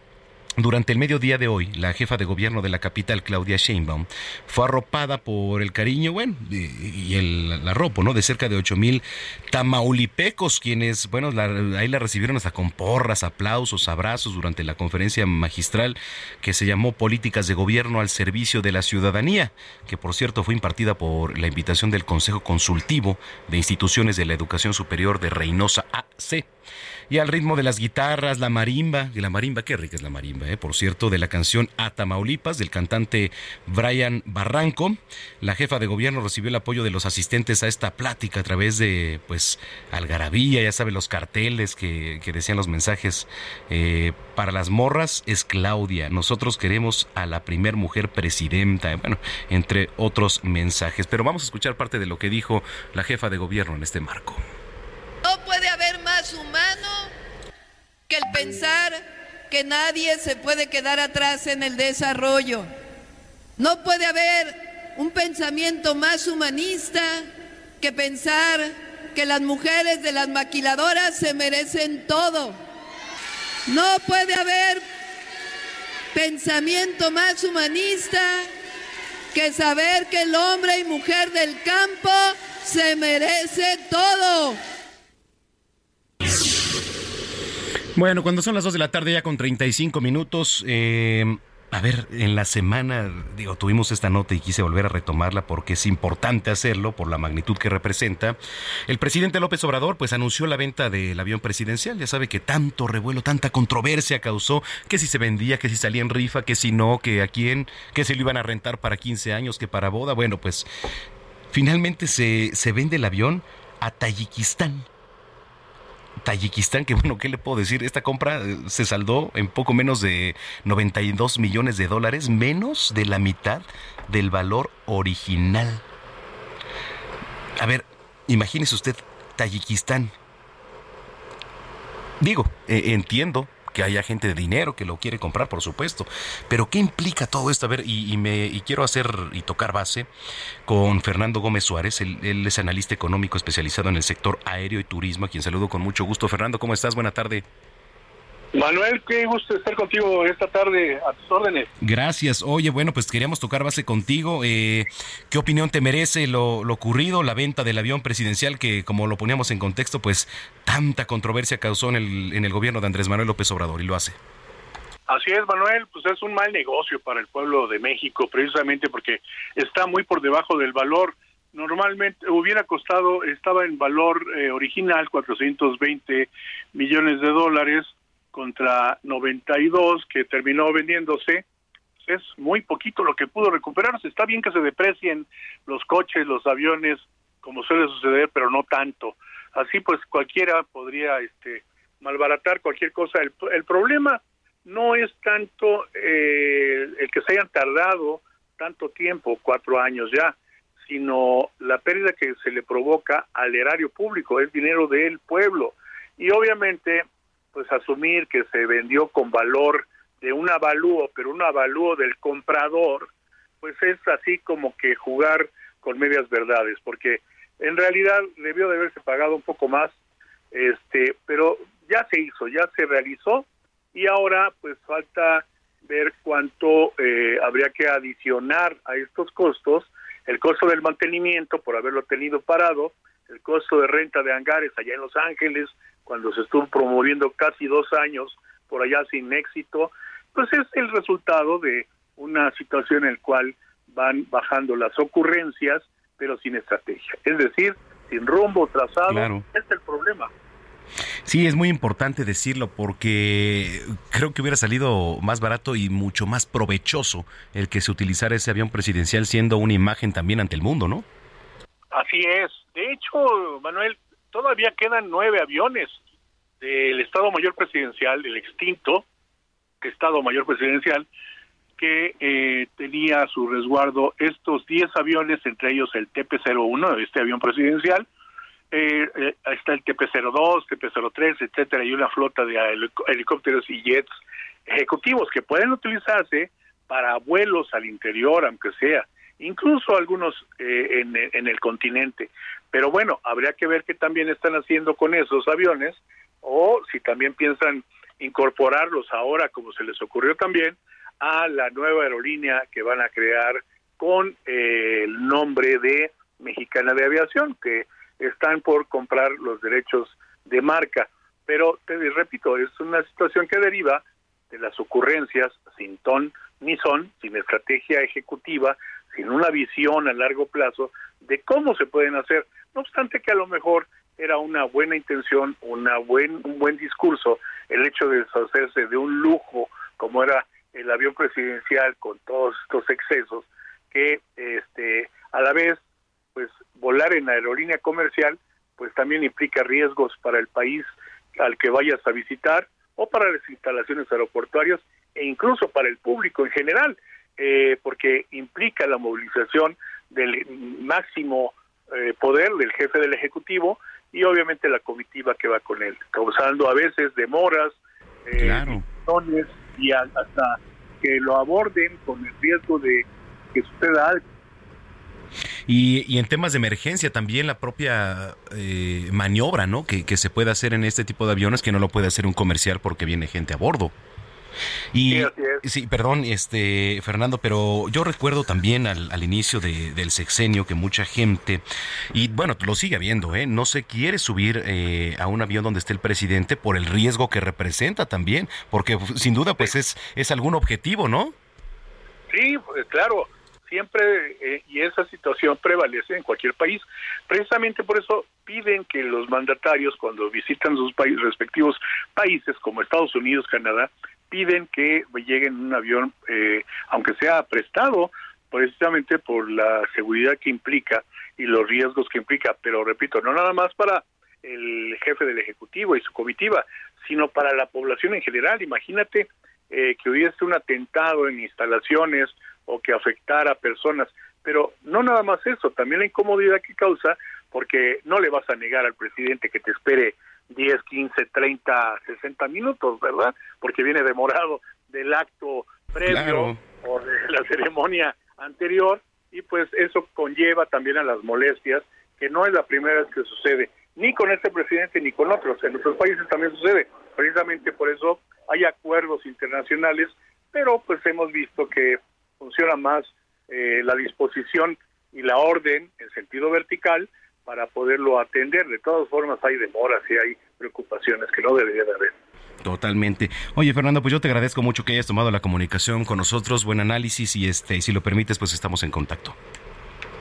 Durante el mediodía de hoy, la jefa de gobierno de la capital, Claudia Sheinbaum, fue arropada por el cariño, bueno, y el, arropo, ¿no? De cerca de ocho mil tamaulipecos, quienes, bueno, ahí la recibieron hasta con porras, aplausos, abrazos durante la conferencia magistral que se llamó Políticas de Gobierno al Servicio de la Ciudadanía, que por cierto fue impartida por la invitación del Consejo Consultivo de Instituciones de la Educación Superior de Reynosa AC y al ritmo de las guitarras, la marimba, y la marimba, qué rica es la marimba, eh, por cierto, de la canción A Tamaulipas del cantante Brian Barranco. La jefa de gobierno recibió el apoyo de los asistentes a esta plática a través de, pues, algarabía, ya sabe, los carteles que, decían los mensajes. Eh, para las morras es Claudia, nosotros queremos a la primer mujer presidenta, bueno, entre otros mensajes. Pero vamos a escuchar parte de lo que dijo la jefa de gobierno en este marco. No puede haber humano que el pensar que nadie se puede quedar atrás en el desarrollo. No puede haber un pensamiento más humanista que pensar que las mujeres de las maquiladoras se merecen todo. No puede haber pensamiento más humanista que saber que el hombre y mujer del campo se merece todo. Bueno, cuando son las 2 de la tarde ya con 35 minutos, eh, a ver, en la semana, digo, tuvimos esta nota y quise volver a retomarla porque es importante hacerlo por la magnitud que representa. El presidente López Obrador pues anunció la venta del avión presidencial. Ya sabe que tanto revuelo, tanta controversia causó que si se vendía, que si salía en rifa, que si no, que a quién, que se lo iban a rentar para 15 años, que para boda. Bueno, pues finalmente se, se vende el avión a Tayikistán Tayikistán, que bueno, ¿qué le puedo decir? Esta compra eh, se saldó en poco menos de 92 millones de dólares, menos de la mitad del valor original. A ver, imagínese usted, Tayikistán. Digo, eh, entiendo que haya gente de dinero que lo quiere comprar, por supuesto. Pero ¿qué implica todo esto? A ver, y, me y quiero hacer y tocar base con Fernando Gómez Suárez. Él, él, es analista económico especializado en el sector aéreo y turismo, a quien saludo con mucho gusto. Fernando, ¿cómo estás? Buena tarde. Manuel, qué gusto estar contigo esta tarde a tus órdenes. Gracias. Oye, bueno, pues queríamos tocar base contigo. Eh, ¿Qué opinión te merece lo, ocurrido, la venta del avión presidencial que, como lo poníamos en contexto, pues tanta controversia causó en el, en el gobierno de Andrés Manuel López Obrador y lo hace? Así es, Manuel, pues es un mal negocio para el pueblo de México, precisamente porque está muy por debajo del valor. Normalmente hubiera costado, estaba en valor eh, original 420 millones de dólares, contra 92 que terminó vendiéndose, es muy poquito lo que pudo recuperarse. Está bien que se deprecien los coches, los aviones, como suele suceder, pero no tanto. Así pues cualquiera podría este malbaratar cualquier cosa. El, el problema no es tanto eh, el que se hayan tardado tanto tiempo, cuatro años ya, sino la pérdida que se le provoca al erario público, es dinero del pueblo. Y obviamente pues asumir que se vendió con valor de un avalúo, pero un avalúo del comprador, pues es así como que jugar con medias verdades, porque en realidad debió de haberse pagado un poco más, este, pero ya se hizo, ya se realizó y ahora pues falta ver cuánto eh, habría que adicionar a estos costos, el costo del mantenimiento por haberlo tenido parado, el costo de renta de hangares allá en Los Ángeles, cuando se estuvo promoviendo casi dos años por allá sin éxito, pues es el resultado de una situación en la cual van bajando las ocurrencias, pero sin estrategia. Es decir, sin rumbo trazado, es el problema. Sí, es muy importante decirlo porque creo que hubiera salido más barato y mucho más provechoso el que se utilizara ese avión presidencial siendo una imagen también ante el mundo, ¿no? Así es. De hecho, Manuel, todavía quedan nueve aviones del Estado Mayor Presidencial, del extinto Estado Mayor Presidencial, que eh, tenía a su resguardo estos diez aviones, entre ellos el TP-01, este avión presidencial, eh, eh, está el TP-02, TP-03, etcétera, y una flota de helicópteros y jets ejecutivos que pueden utilizarse para vuelos al interior, aunque sea, incluso algunos en, en el continente. Pero bueno, habría que ver qué también están haciendo con esos aviones o si también piensan incorporarlos ahora, como se les ocurrió también, a la nueva aerolínea que van a crear con eh, el nombre de Mexicana de Aviación, que están por comprar los derechos de marca. Pero te repito, es una situación que deriva de las ocurrencias sin ton ni son, sin estrategia ejecutiva, sin una visión a largo plazo de cómo se pueden hacer. No obstante que a lo mejor era una buena intención, una buen, un buen discurso el hecho de deshacerse de un lujo como era el avión presidencial con todos estos excesos que este a la vez pues volar en aerolínea comercial pues también implica riesgos para el país al que vayas a visitar o para las instalaciones aeroportuarias e incluso para el público en general eh, porque implica la movilización del máximo eh, poder del jefe del Ejecutivo y obviamente la comitiva que va con él, causando a veces demoras, eh, y hasta que lo aborden con el riesgo de que suceda algo. Y, en temas de emergencia también la propia eh, maniobra, ¿no? Que, que se puede hacer en este tipo de aviones que no lo puede hacer un comercial porque viene gente a bordo. Y sí, perdón, este Fernando, pero yo recuerdo también al, inicio del sexenio que mucha gente, y bueno, lo sigue habiendo, ¿eh? no se quiere subir eh, a un avión donde esté el presidente por el riesgo que representa también, porque sin duda pues es, es algún objetivo, ¿no? Sí, pues, claro, siempre, eh, y esa situación prevalece en cualquier país. Precisamente por eso piden que los mandatarios, cuando visitan sus países, respectivos países, como Estados Unidos, Canadá, piden que lleguen en un avión, eh, aunque sea prestado, precisamente por la seguridad que implica y los riesgos que implica, pero repito, no nada más para el jefe del Ejecutivo y su comitiva, sino para la población en general. Imagínate eh, que hubiese un atentado en instalaciones o que afectara a personas, pero no nada más eso, también la incomodidad que causa, porque no le vas a negar al presidente que te espere 10, 15, 30, 60 minutos, ¿verdad? Porque viene demorado del acto previo o de la ceremonia anterior y pues eso conlleva también a las molestias, que no es la primera vez que sucede, ni con este presidente ni con otros, en otros países también sucede, precisamente por eso hay acuerdos internacionales, pero pues hemos visto que funciona más eh, la disposición y la orden en sentido vertical para poderlo atender. De todas formas hay demoras y hay preocupaciones que no debería de haber. Totalmente. Oye, Fernando, pues yo te agradezco mucho que hayas tomado la comunicación con nosotros. Buen análisis y este, si lo permites, pues estamos en contacto.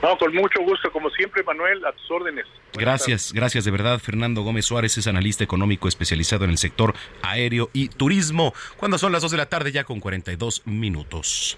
No, con mucho gusto, como siempre, Manuel, a tus órdenes. gracias, gracias de verdad. Fernando Gómez Suárez es analista económico especializado en el sector aéreo y turismo. Cuando son las 2 de la tarde, ya con 42 minutos.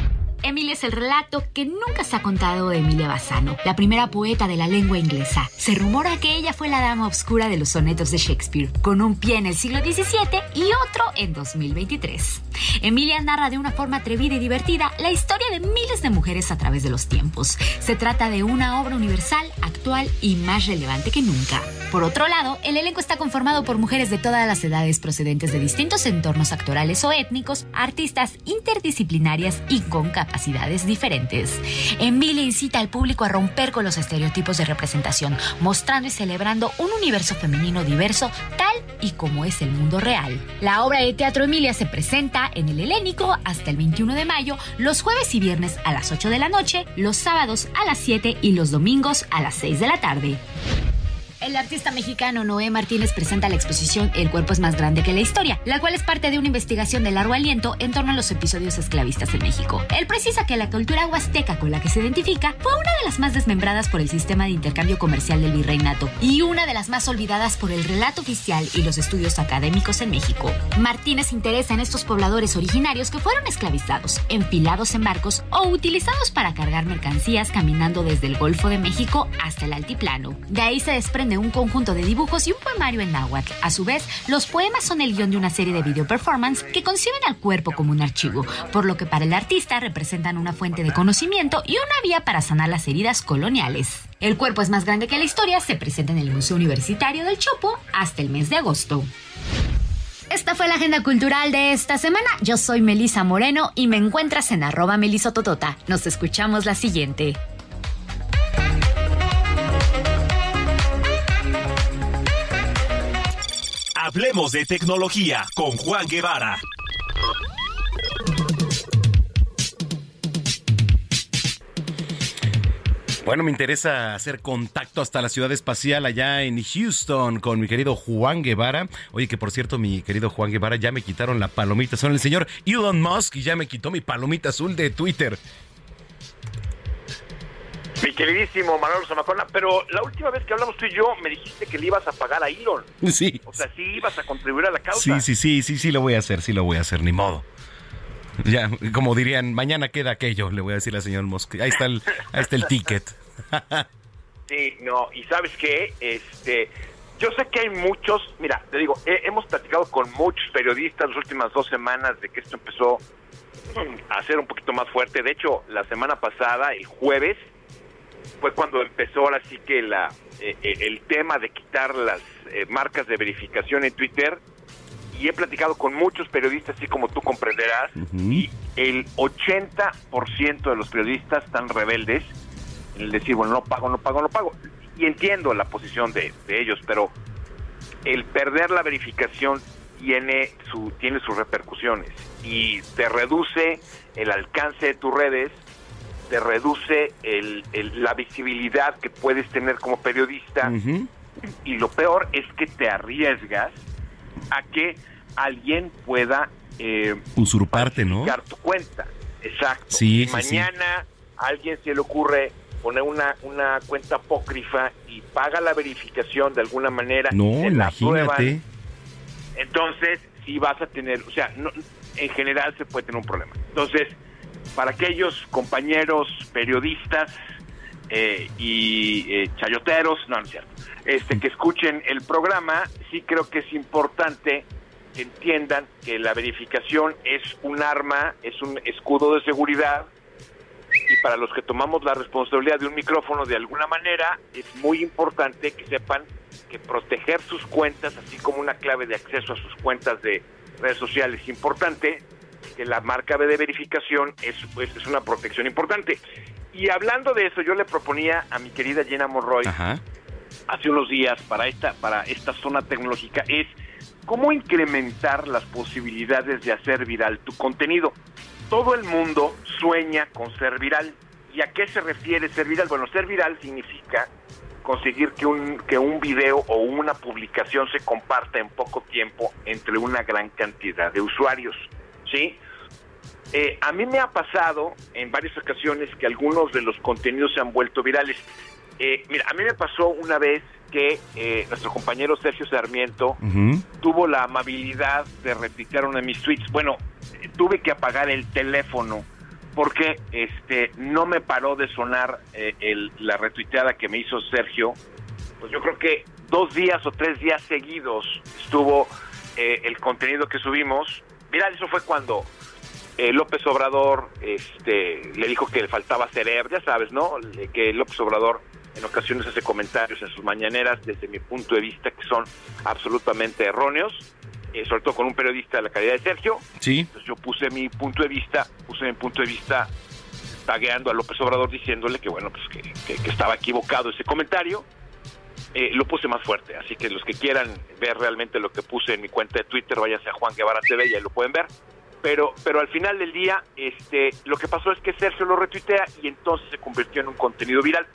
Emilia es el relato que nunca se ha contado de Emilia Bassano, la primera poeta de la lengua inglesa. Se rumora que ella fue la dama obscura de los sonetos de Shakespeare, con un pie en el siglo XVII y otro en 2023. Emilia narra de una forma atrevida y divertida la historia de miles de mujeres a través de los tiempos. Se trata de una obra universal, actual y más relevante que nunca. Por otro lado, el elenco está conformado por mujeres de todas las edades procedentes de distintos entornos actorales o étnicos, artistas interdisciplinarias y con capacidad capacidades diferentes. Emilia incita al público a romper con los estereotipos de representación, mostrando y celebrando un universo femenino diverso tal y como es el mundo real. La obra de teatro Emilia se presenta en el Helénico hasta el 21 de mayo, los jueves y viernes a las 8 de la noche, los sábados a las 7 y los domingos a las 6 de la tarde. El artista mexicano Noé Martínez presenta la exposición El cuerpo es más grande que la historia, la cual es parte de una investigación de largo aliento en torno a los episodios esclavistas en México. Él precisa que la cultura huasteca con la que se identifica fue una de las más desmembradas por el sistema de intercambio comercial del virreinato y una de las más olvidadas por el relato oficial y los estudios académicos en México. Martínez interesa en estos pobladores originarios que fueron esclavizados, empilados en barcos o utilizados para cargar mercancías caminando desde el Golfo de México hasta el altiplano. De ahí se desprende un conjunto de dibujos y un poemario en náhuatl. A su vez, los poemas son el guion de una serie de video performance que conciben al cuerpo como un archivo, por lo que para el artista representan una fuente de conocimiento y una vía para sanar las heridas coloniales. El cuerpo es más grande que la historia, se presenta en el Museo Universitario del Chopo hasta el mes de agosto. Esta fue la agenda cultural de esta semana. Yo soy Melisa Moreno y me encuentras en arroba melisototota. Nos escuchamos la siguiente. Hablemos de tecnología con Juan Guevara. Bueno, me interesa hacer contacto hasta la ciudad espacial allá en Houston con mi querido Juan Guevara. Oye, que por cierto, mi querido Juan Guevara, ya me quitaron la palomita. Son el señor Elon Musk y ya me quitó mi palomita azul de Twitter. Mi queridísimo Manuel Zamacona, pero la última vez que hablamos tú y yo me dijiste que le ibas a pagar a Elon. Sí. O sea, sí ibas a contribuir a la causa. Sí, sí, sí, sí, sí lo voy a hacer, sí lo voy a hacer, ni modo. Ya, como dirían, mañana queda aquello, le voy a decir al señor Mosque. Ahí está el, ahí está el ticket. sí, no, y sabes qué, este, yo sé que hay muchos, mira, te digo, hemos platicado con muchos periodistas las últimas dos semanas de que esto empezó a ser un poquito más fuerte. De hecho, la semana pasada, el jueves, fue cuando empezó ahora sí que la, eh, eh, el tema de quitar las eh, marcas de verificación en Twitter. Y he platicado con muchos periodistas, así como tú comprenderás, y el 80% de los periodistas están rebeldes en el decir, bueno, no pago, no pago, no pago. Y entiendo la posición de, de ellos, pero el perder la verificación tiene, su, tiene sus repercusiones y te reduce el alcance de tus redes, te reduce el, la visibilidad que puedes tener como periodista y lo peor es que te arriesgas a que alguien pueda eh, usurparte, ¿no? tu cuenta. Exacto. Sí, mañana a alguien se le ocurre poner una, una cuenta apócrifa y paga la verificación de alguna manera. No, imagínate. entonces, si vas a tener, o sea, en general se puede tener un problema. Entonces, para aquellos compañeros periodistas eh, y eh, chayoteros, no, no es cierto, este, que escuchen el programa, sí creo que es importante que entiendan que la verificación es un arma, es un escudo de seguridad y para los que tomamos la responsabilidad de un micrófono de alguna manera, es muy importante que sepan que proteger sus cuentas, así como una clave de acceso a sus cuentas de redes sociales es importante, que la marca de verificación es, pues, es una protección importante. Y hablando de eso, yo le proponía a mi querida Jenna Monroy hace unos días para esta, para esta zona tecnológica es cómo incrementar las posibilidades de hacer viral tu contenido. Todo el mundo sueña con ser viral. ¿Y a qué se refiere ser viral? Bueno, ser viral significa conseguir que un, que un video o una publicación se comparta en poco tiempo entre una gran cantidad de usuarios. ¿Sí? Eh, a mí me ha pasado en varias ocasiones que algunos de los contenidos se han vuelto virales. Eh, mira, a mí me pasó una vez que eh, nuestro compañero Sergio Sarmiento tuvo la amabilidad de replicar uno de mis tweets. Bueno, tuve que apagar el teléfono porque este no me paró de sonar eh, el, la retuiteada que me hizo Sergio. Pues yo creo que dos días o tres días seguidos estuvo eh, el contenido que subimos. Mira, eso fue cuando eh, López Obrador este, le dijo que le faltaba cerebro, ya sabes, ¿no? Que López Obrador en ocasiones hace comentarios en sus mañaneras desde mi punto de vista que son absolutamente erróneos eh, sobre todo con un periodista de la calidad de Sergio. Sí. Entonces yo puse mi punto de vista, puse mi punto de vista tagueando a López Obrador diciéndole que bueno, pues que, estaba equivocado ese comentario. Eh, lo puse más fuerte, así que los que quieran ver realmente lo que puse en mi cuenta de Twitter, váyanse a Juan Guevara TV y ahí lo pueden ver. Pero, pero al final del día, este, lo que pasó es que Sergio lo retuitea y entonces se convirtió en un contenido viral.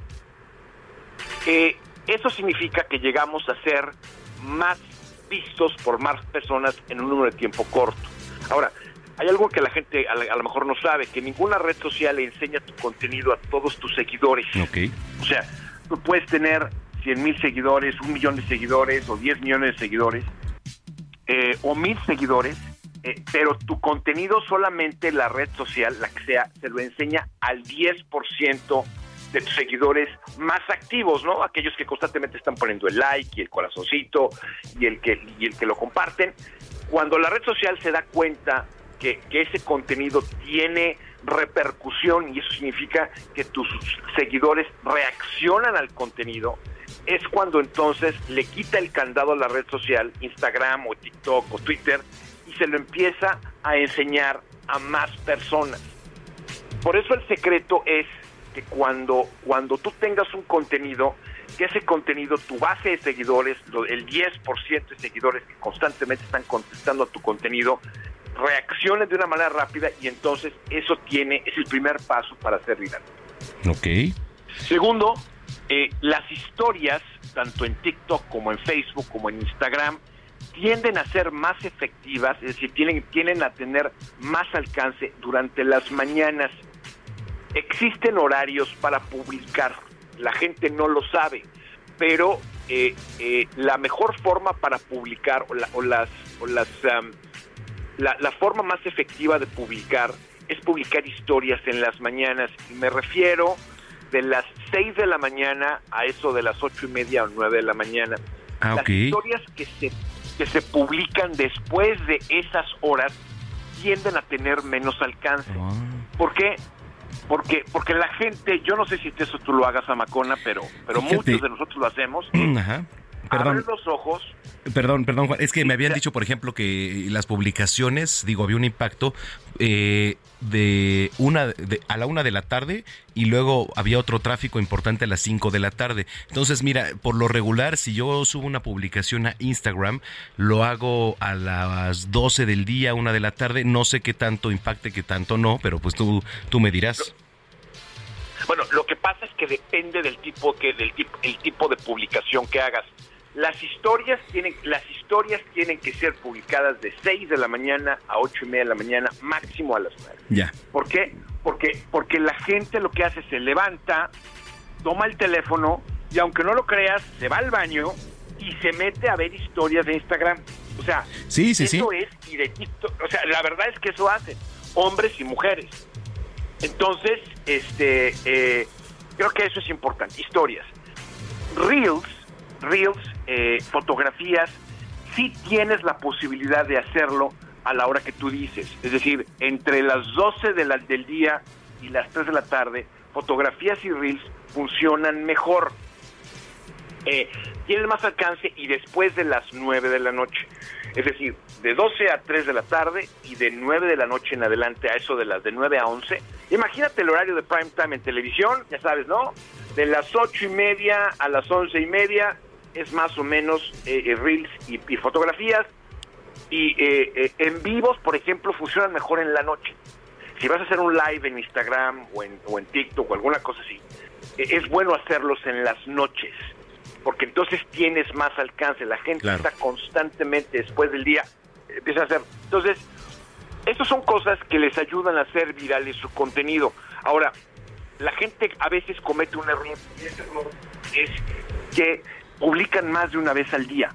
Eh, eso significa que llegamos a ser más vistos por más personas en un número de tiempo corto. Ahora, hay algo que la gente a, lo mejor no sabe, que ninguna red social le enseña tu contenido a todos tus seguidores. O sea, tú puedes tener 100 mil seguidores, un millón de seguidores o 10 millones de seguidores eh, o mil seguidores, eh, pero tu contenido solamente la red social, la que sea, se lo enseña al 10% de tus seguidores más activos, ¿no? Aquellos que constantemente están poniendo el like y el corazoncito y el que, y el que lo comparten. Cuando la red social se da cuenta que, que ese contenido tiene repercusión y eso significa que tus seguidores reaccionan al contenido, es cuando entonces le quita el candado a la red social, Instagram o TikTok o Twitter, y se lo empieza a enseñar a más personas. Por eso el secreto es que cuando, cuando tú tengas un contenido, que ese contenido, tu base de seguidores, el 10% de seguidores que constantemente están contestando a tu contenido, reaccionen de una manera rápida y entonces eso tiene, es el primer paso para hacer viral. Ok. Segundo, eh, las historias, tanto en TikTok como en Facebook como en Instagram, tienden a ser más efectivas, es decir, tienen, tienen a tener más alcance durante las mañanas Existen horarios para publicar, la gente no lo sabe, pero eh, eh, la mejor forma para publicar o, las, las la, forma más efectiva de publicar es publicar historias en las mañanas. Y me refiero de las 6 de la mañana a eso de las ocho y media o 9 de la mañana. Ah, Las historias que se, que se publican después de esas horas tienden a tener menos alcance. Ah. ¿Por qué? Porque, porque la gente, yo no sé si eso tú lo hagas a Macona, pero, pero Fíjate. muchos de nosotros lo hacemos. Ajá. Perdón, los ojos, perdón, perdón, Juan. Es que me habían dicho, por ejemplo, que las publicaciones, digo, había un impacto eh, de una de- a la una de la tarde y luego había otro tráfico importante a las 5 de la tarde. Entonces, mira, por lo regular, si yo subo una publicación a Instagram, lo hago a las 12 del día, una de la tarde. No sé qué tanto impacte, qué tanto no, pero pues tú, tú me dirás. Bueno, lo que pasa es que depende del tipo que del tipo el tipo de publicación que hagas. Las historias tienen las historias tienen que ser publicadas de 6 de la mañana a 8 y media de la mañana, máximo a las 9. Ya. ¿Por qué? Porque porque la gente lo que hace es se levanta, toma el teléfono y aunque no lo creas, se va al baño y se mete a ver historias de Instagram. O sea, Sí, sí, eso sí. es y de TikTok. O sea, la verdad es que eso hacen hombres y mujeres. Entonces, este, eh, creo que eso es importante. Historias. Reels, reels, eh, fotografías, sí tienes la posibilidad de hacerlo a la hora que tú dices. Es decir, entre las 12 de la- del día y las 3 de la tarde, fotografías y reels funcionan mejor. Eh, tienen más alcance y después de las 9 de la noche. Es decir, de 12 a 3 de la tarde y de 9 de la noche en adelante a eso de las de 9 a 11. Imagínate el horario de prime time en televisión, ya sabes, ¿no? De las 8 y media a las 11 y media es más o menos eh, eh, reels y, y fotografías. Y eh, eh, en vivos, por ejemplo, funcionan mejor en la noche. Si vas a hacer un live en Instagram o en, o en TikTok o alguna cosa así, eh, es bueno hacerlos en las noches, porque entonces tienes más alcance. La gente Claro. está constantemente después del día, empieza a hacer. Entonces, estas son cosas que les ayudan a hacer virales su contenido. Ahora, la gente a veces comete un error, y ese error es que publican más de una vez al día.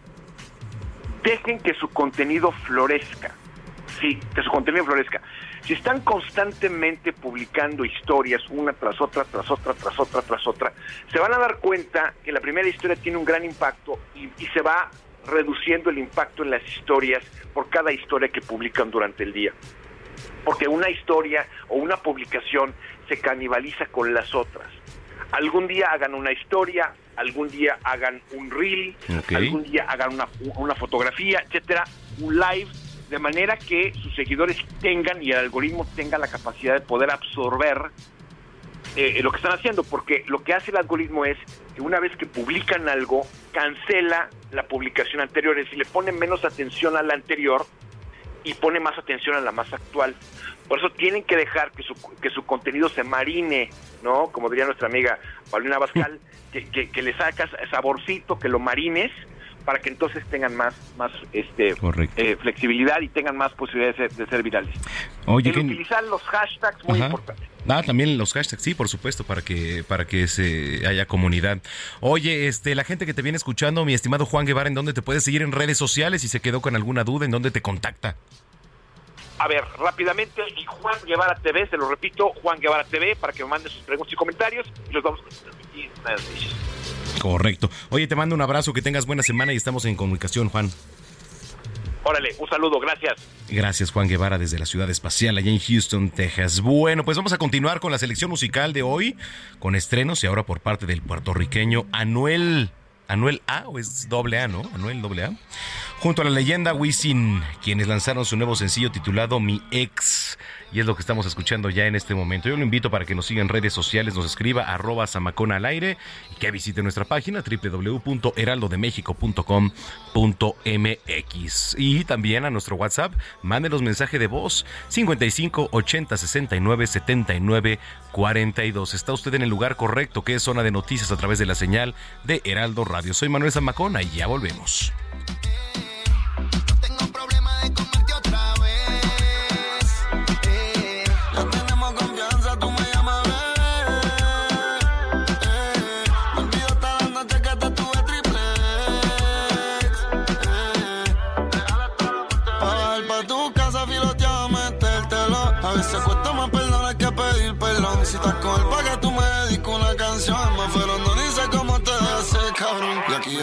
Dejen que su contenido florezca. Sí, que su contenido florezca. Si están constantemente publicando historias una tras otra, tras otra, tras otra, tras otra, se van a dar cuenta que la primera historia tiene un gran impacto y, y se va reduciendo el impacto en las historias por cada historia que publican durante el día. Porque una historia o una publicación se canibaliza con las otras. Algún día hagan una historia, algún día hagan un reel, algún día hagan una, una fotografía, etcétera, un live, de manera que sus seguidores tengan y el algoritmo tenga la capacidad de poder absorber eh, lo que están haciendo, porque lo que hace el algoritmo es que una vez que publican algo, cancela la publicación anterior, es decir, le pone menos atención a la anterior y pone más atención a la más actual. Por eso tienen que dejar que su, que su contenido se marine, ¿no? Como diría nuestra amiga Paulina Bascal, que, que, que le sacas saborcito, que lo marines, para que entonces tengan más, más este, eh, flexibilidad y tengan más posibilidades de ser, de ser virales. Oye, El ¿qué- utilizar los hashtags, muy Ajá. importante. Ah, también los hashtags, sí, por supuesto, para que para que se haya comunidad. Oye, este, la gente que te viene escuchando, mi estimado Juan Guevara, ¿en dónde te puedes seguir en redes sociales? Si se quedó con alguna duda, ¿en dónde te contacta? A ver, rápidamente, y Juan Guevara TV, se lo repito, Juan Guevara TV, para que me manden sus preguntas y comentarios, y los vamos a Correcto. Oye, te mando un abrazo, que tengas buena semana y estamos en comunicación, Juan. Órale, un saludo, gracias. Gracias, Juan Guevara, desde la ciudad espacial, allá en Houston, Texas. Bueno, pues vamos a continuar con la selección musical de hoy, con estrenos y ahora por parte del puertorriqueño Anuel. Anuel A, o es doble A, ¿no? Anuel doble A. Junto a la leyenda Wisin, quienes lanzaron su nuevo sencillo titulado Mi Ex. Y es lo que estamos escuchando ya en este momento. Yo lo invito para que nos siga en redes sociales, nos escriba arroba zamacona al aire y que visite nuestra página www.heraldodemexico.com.mx. Y también a nuestro WhatsApp, mándenos mensaje de voz 55 80 69 79 42. Está usted en el lugar correcto, que es zona de noticias a través de la señal de Heraldo Radio. Soy Manuel Zamacona y ya volvemos.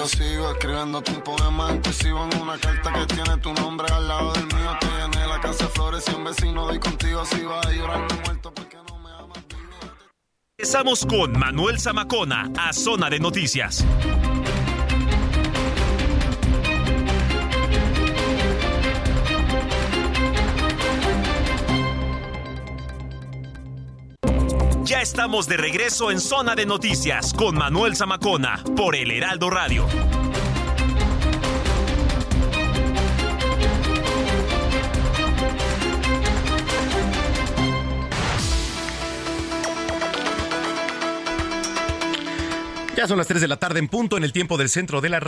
Sigo escribiendo un poema inclusivo en una carta que tiene tu nombre al lado del mío. Te llené la casa de flores y un vecino doy contigo si vas a llorar muerto porque no me amas. Empezamos con Manuel Zamacona a Zona de Noticias. Ya estamos de regreso en Zona de Noticias con Manuel Zamacona por El Heraldo Radio. Ya son las 3 de la tarde en punto en el tiempo del centro de la...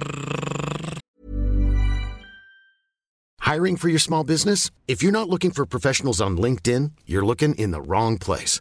Hiring for your small business? If you're not looking for professionals on LinkedIn, you're looking in the wrong place.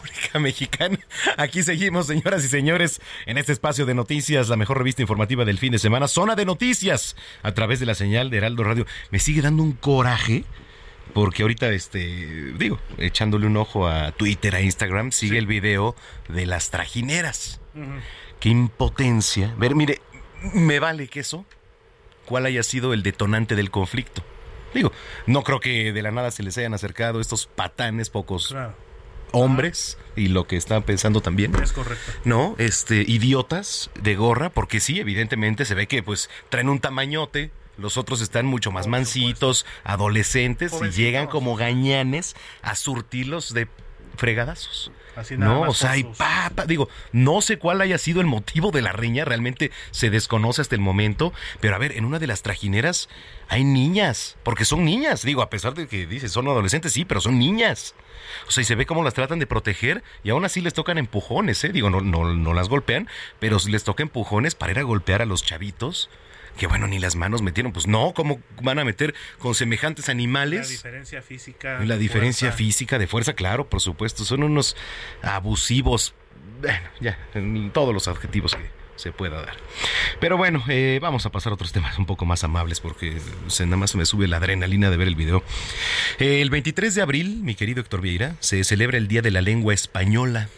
República Mexicana. Aquí seguimos, señoras y señores, en este espacio de noticias, la mejor revista informativa del fin de semana, Zona de Noticias, a través de la señal de Heraldo Radio. Me sigue dando un coraje porque ahorita, este, digo, echándole un ojo a Twitter, a Instagram, sigue el video de las trajineras. Qué impotencia. Ver, mire, me vale que eso, cuál haya sido el detonante del conflicto. Digo, no creo que de la nada se les hayan acercado estos patanes pocos hombres y lo que están pensando también. Es correcto. No, este, idiotas de gorra, porque sí, evidentemente se ve que pues traen un tamañote, los otros están mucho más mansitos, adolescentes, y llegan como gañanes a surtirlos de fregadazos. Así nada no, más o sea, y papa, digo, no sé cuál haya sido el motivo de la riña, realmente se desconoce hasta el momento, pero a ver, en una de las trajineras hay niñas, porque son niñas, digo, a pesar de que dices son adolescentes, sí, pero son niñas. O sea, y se ve cómo las tratan de proteger y aún así les tocan empujones, ¿eh? Digo, no, no, no las golpean, pero les toca empujones para ir a golpear a los chavitos. Que bueno, ni las manos metieron. Pues no, ¿cómo van a meter con semejantes La animales? diferencia física. La diferencia fuerza. física de fuerza, claro, por supuesto. Son unos abusivos. Bueno, ya, en todos los adjetivos que se pueda dar. Pero bueno, eh, vamos a pasar a otros temas un poco más amables porque se, nada más me sube la adrenalina de ver el video. Eh, el 23 de abril, mi querido Héctor Vieira, se celebra el Día de la Lengua Española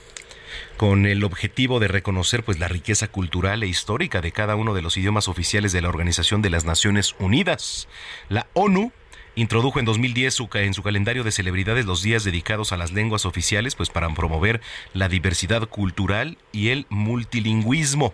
con el objetivo de reconocer pues la riqueza cultural e histórica de cada uno de los idiomas oficiales de la Organización de las Naciones Unidas. La ONU introdujo en 2010 su en su calendario de celebridades los días dedicados a las lenguas oficiales pues para promover la diversidad cultural y el multilingüismo.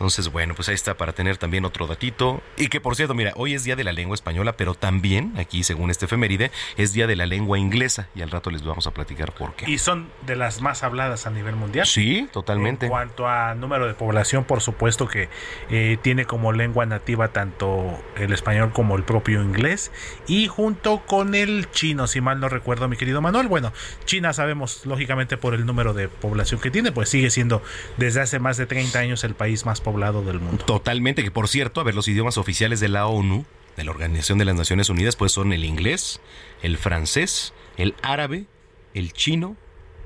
Entonces, bueno, pues ahí está para tener también otro datito. Y que por cierto, mira, hoy es Día de la Lengua Española, pero también, aquí según este efeméride, es Día de la Lengua Inglesa. Y al rato les vamos a platicar por qué. Y son de las más habladas a nivel mundial. Sí, totalmente. En cuanto a número de población, por supuesto que eh, tiene como lengua nativa tanto el español como el propio inglés. Y junto con el chino, si mal no recuerdo, mi querido Manuel. Bueno, China sabemos, lógicamente, por el número de población que tiene, pues sigue siendo desde hace más de 30 años el país más poblado del mundo. Totalmente, que por cierto, a ver, los idiomas oficiales de la ONU, de la Organización de las Naciones Unidas, pues son el inglés, el francés, el árabe, el chino,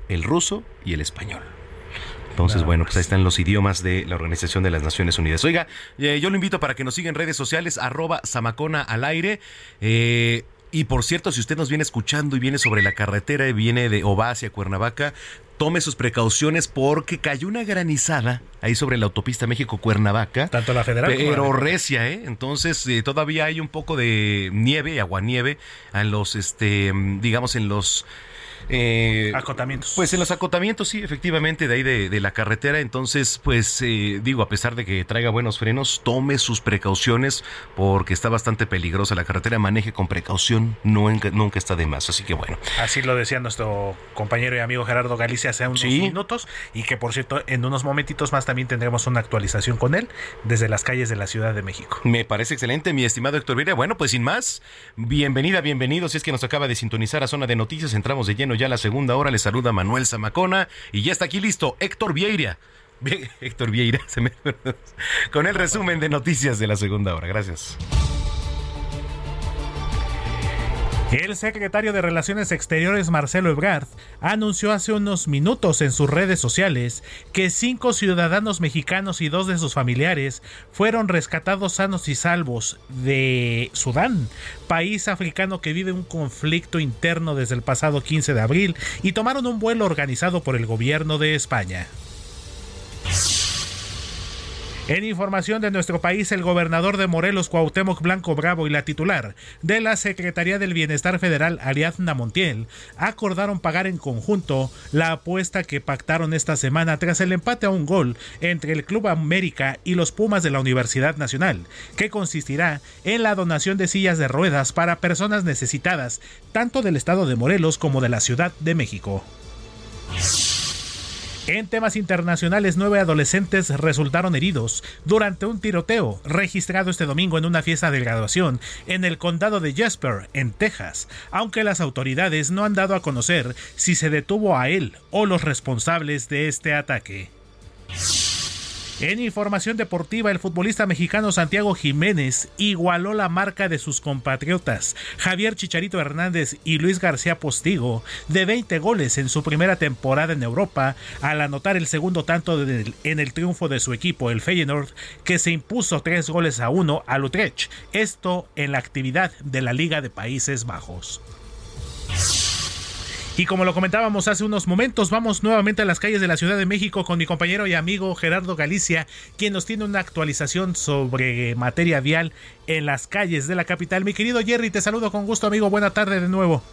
el ruso y el español. Entonces, bueno, pues ahí están los idiomas de la Organización de las Naciones Unidas. Oiga, eh, yo lo invito para que nos siga en redes sociales, arroba Samacona al aire. Eh, y por cierto, si usted nos viene escuchando y viene sobre la carretera y viene de o va hacia Cuernavaca, tome sus precauciones porque cayó una granizada ahí sobre la autopista México-Cuernavaca. Tanto la federal como la Pero federal. recia, ¿eh? Entonces eh, todavía hay un poco de nieve, aguanieve, en los, este, digamos, en los... eh, Acotamientos. pues en los acotamientos, sí, efectivamente, de ahí de, de la carretera. Entonces, pues eh, digo, a pesar de que traiga buenos frenos, tome sus precauciones porque está bastante peligrosa la carretera. Maneje con precaución, nunca, nunca está de más. Así que bueno. Así lo decía nuestro compañero y amigo Gerardo Galicia hace unos Sí. minutos y que por cierto en unos momentitos más también tendremos una actualización con él desde las calles de la Ciudad de México. Me parece excelente, mi estimado Héctor Vieira. Bueno, pues sin más, bienvenida, bienvenido. Si es que nos acaba de sintonizar a Zona de Noticias, entramos de lleno ya la segunda hora. Le saluda Manuel Zamacona y ya está aquí listo Héctor Vieira. Bien, Héctor Vieira, se me... con el resumen de noticias de la segunda hora. Gracias. El secretario de Relaciones Exteriores Marcelo Ebrard anunció hace unos minutos en sus redes sociales que cinco ciudadanos mexicanos y dos de sus familiares fueron rescatados sanos y salvos de Sudán, país africano que vive un conflicto interno desde el pasado 15 de abril, y tomaron un vuelo organizado por el gobierno de España. En información de nuestro país, el gobernador de Morelos, Cuauhtémoc Blanco Bravo, y la titular de la Secretaría del Bienestar Federal, Ariadna Montiel, acordaron pagar en conjunto la apuesta que pactaron esta semana tras el empate a un gol entre el Club América y los Pumas de la Universidad Nacional, que consistirá en la donación de sillas de ruedas para personas necesitadas, tanto del estado de Morelos como de la Ciudad de México. En temas internacionales, nueve adolescentes resultaron heridos durante un tiroteo registrado este domingo en una fiesta de graduación en el condado de Jasper, en Texas, aunque las autoridades no han dado a conocer si se detuvo a él o los responsables de este ataque. En información deportiva, el futbolista mexicano Santiago Jiménez igualó la marca de sus compatriotas Javier Chicharito Hernández y Luis García Postigo de 20 goles en su primera temporada en Europa al anotar el segundo tanto en el triunfo de su equipo, el Feyenoord, que se impuso 3 goles a 1 al Utrecht, esto en la actividad de la Liga de Países Bajos. Y como lo comentábamos hace unos momentos, vamos nuevamente a las calles de la Ciudad de México con mi compañero y amigo Gerardo Galicia, quien nos tiene una actualización sobre materia vial en las calles de la capital. Mi querido Jerry, te saludo con gusto, amigo. Buena tarde de nuevo.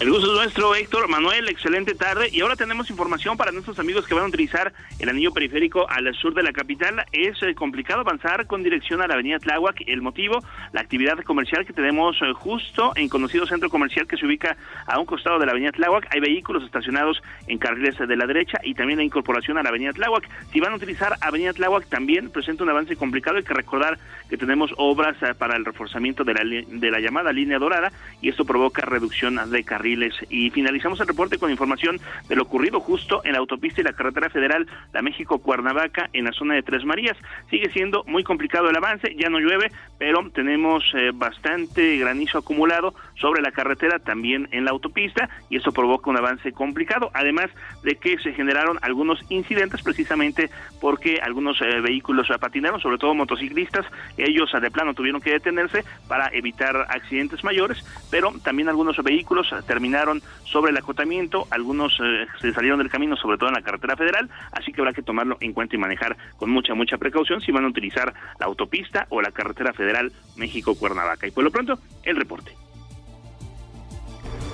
El gusto es nuestro, Héctor. Manuel, excelente tarde. Y ahora tenemos información para nuestros amigos que van a utilizar el anillo periférico al sur de la capital. Es eh, complicado avanzar con dirección a la avenida Tláhuac. El motivo, la actividad comercial que tenemos eh, justo en conocido centro comercial que se ubica a un costado de la avenida Tláhuac. Hay vehículos estacionados en carriles de la derecha y también la incorporación a la avenida Tláhuac. Si van a utilizar avenida Tláhuac, también presenta un avance complicado. Hay que recordar que tenemos obras eh, para el reforzamiento de la, de la llamada línea dorada y esto provoca reducción de carriles y finalizamos el reporte con información de lo ocurrido justo en la autopista y la carretera federal La México-Cuernavaca en la zona de Tres Marías. Sigue siendo muy complicado el avance, ya no llueve, pero tenemos eh, bastante granizo acumulado sobre la carretera, también en la autopista, y eso provoca un avance complicado, además de que se generaron algunos incidentes precisamente porque algunos eh, vehículos patinaron, sobre todo motociclistas, ellos de plano tuvieron que detenerse para evitar accidentes mayores, pero también algunos vehículos terminaron sobre el acotamiento, algunos eh, se salieron del camino, sobre todo en la carretera federal, así que habrá que tomarlo en cuenta y manejar con mucha, mucha precaución si van a utilizar la autopista o la carretera federal México-Cuernavaca. Y por lo pronto, el reporte.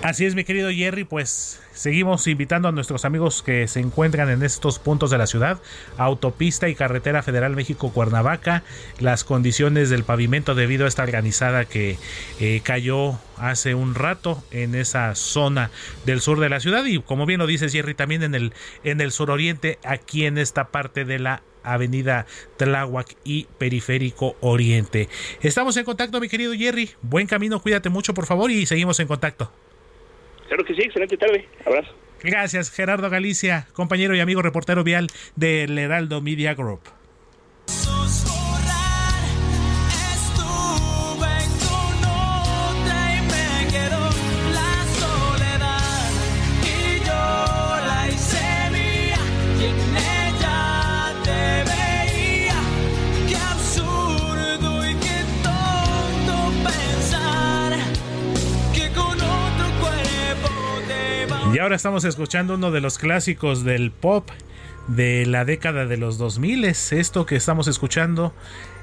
Así es, mi querido Jerry, pues seguimos invitando a nuestros amigos que se encuentran en estos puntos de la ciudad, autopista y carretera federal México-Cuernavaca, las condiciones del pavimento debido a esta granizada que eh, cayó hace un rato en esa zona del sur de la ciudad y como bien lo dice Jerry, también en el, en el suroriente, aquí en esta parte de la Avenida Tláhuac y Periférico Oriente. Estamos en contacto, mi querido Jerry. Buen camino, cuídate mucho, por favor, y seguimos en contacto. Claro que sí, excelente tarde. Abrazo. Gracias, Gerardo Galicia, compañero y amigo reportero vial del Heraldo Media Group. Ahora estamos escuchando uno de los clásicos del pop de la década de los 2000. Esto que estamos escuchando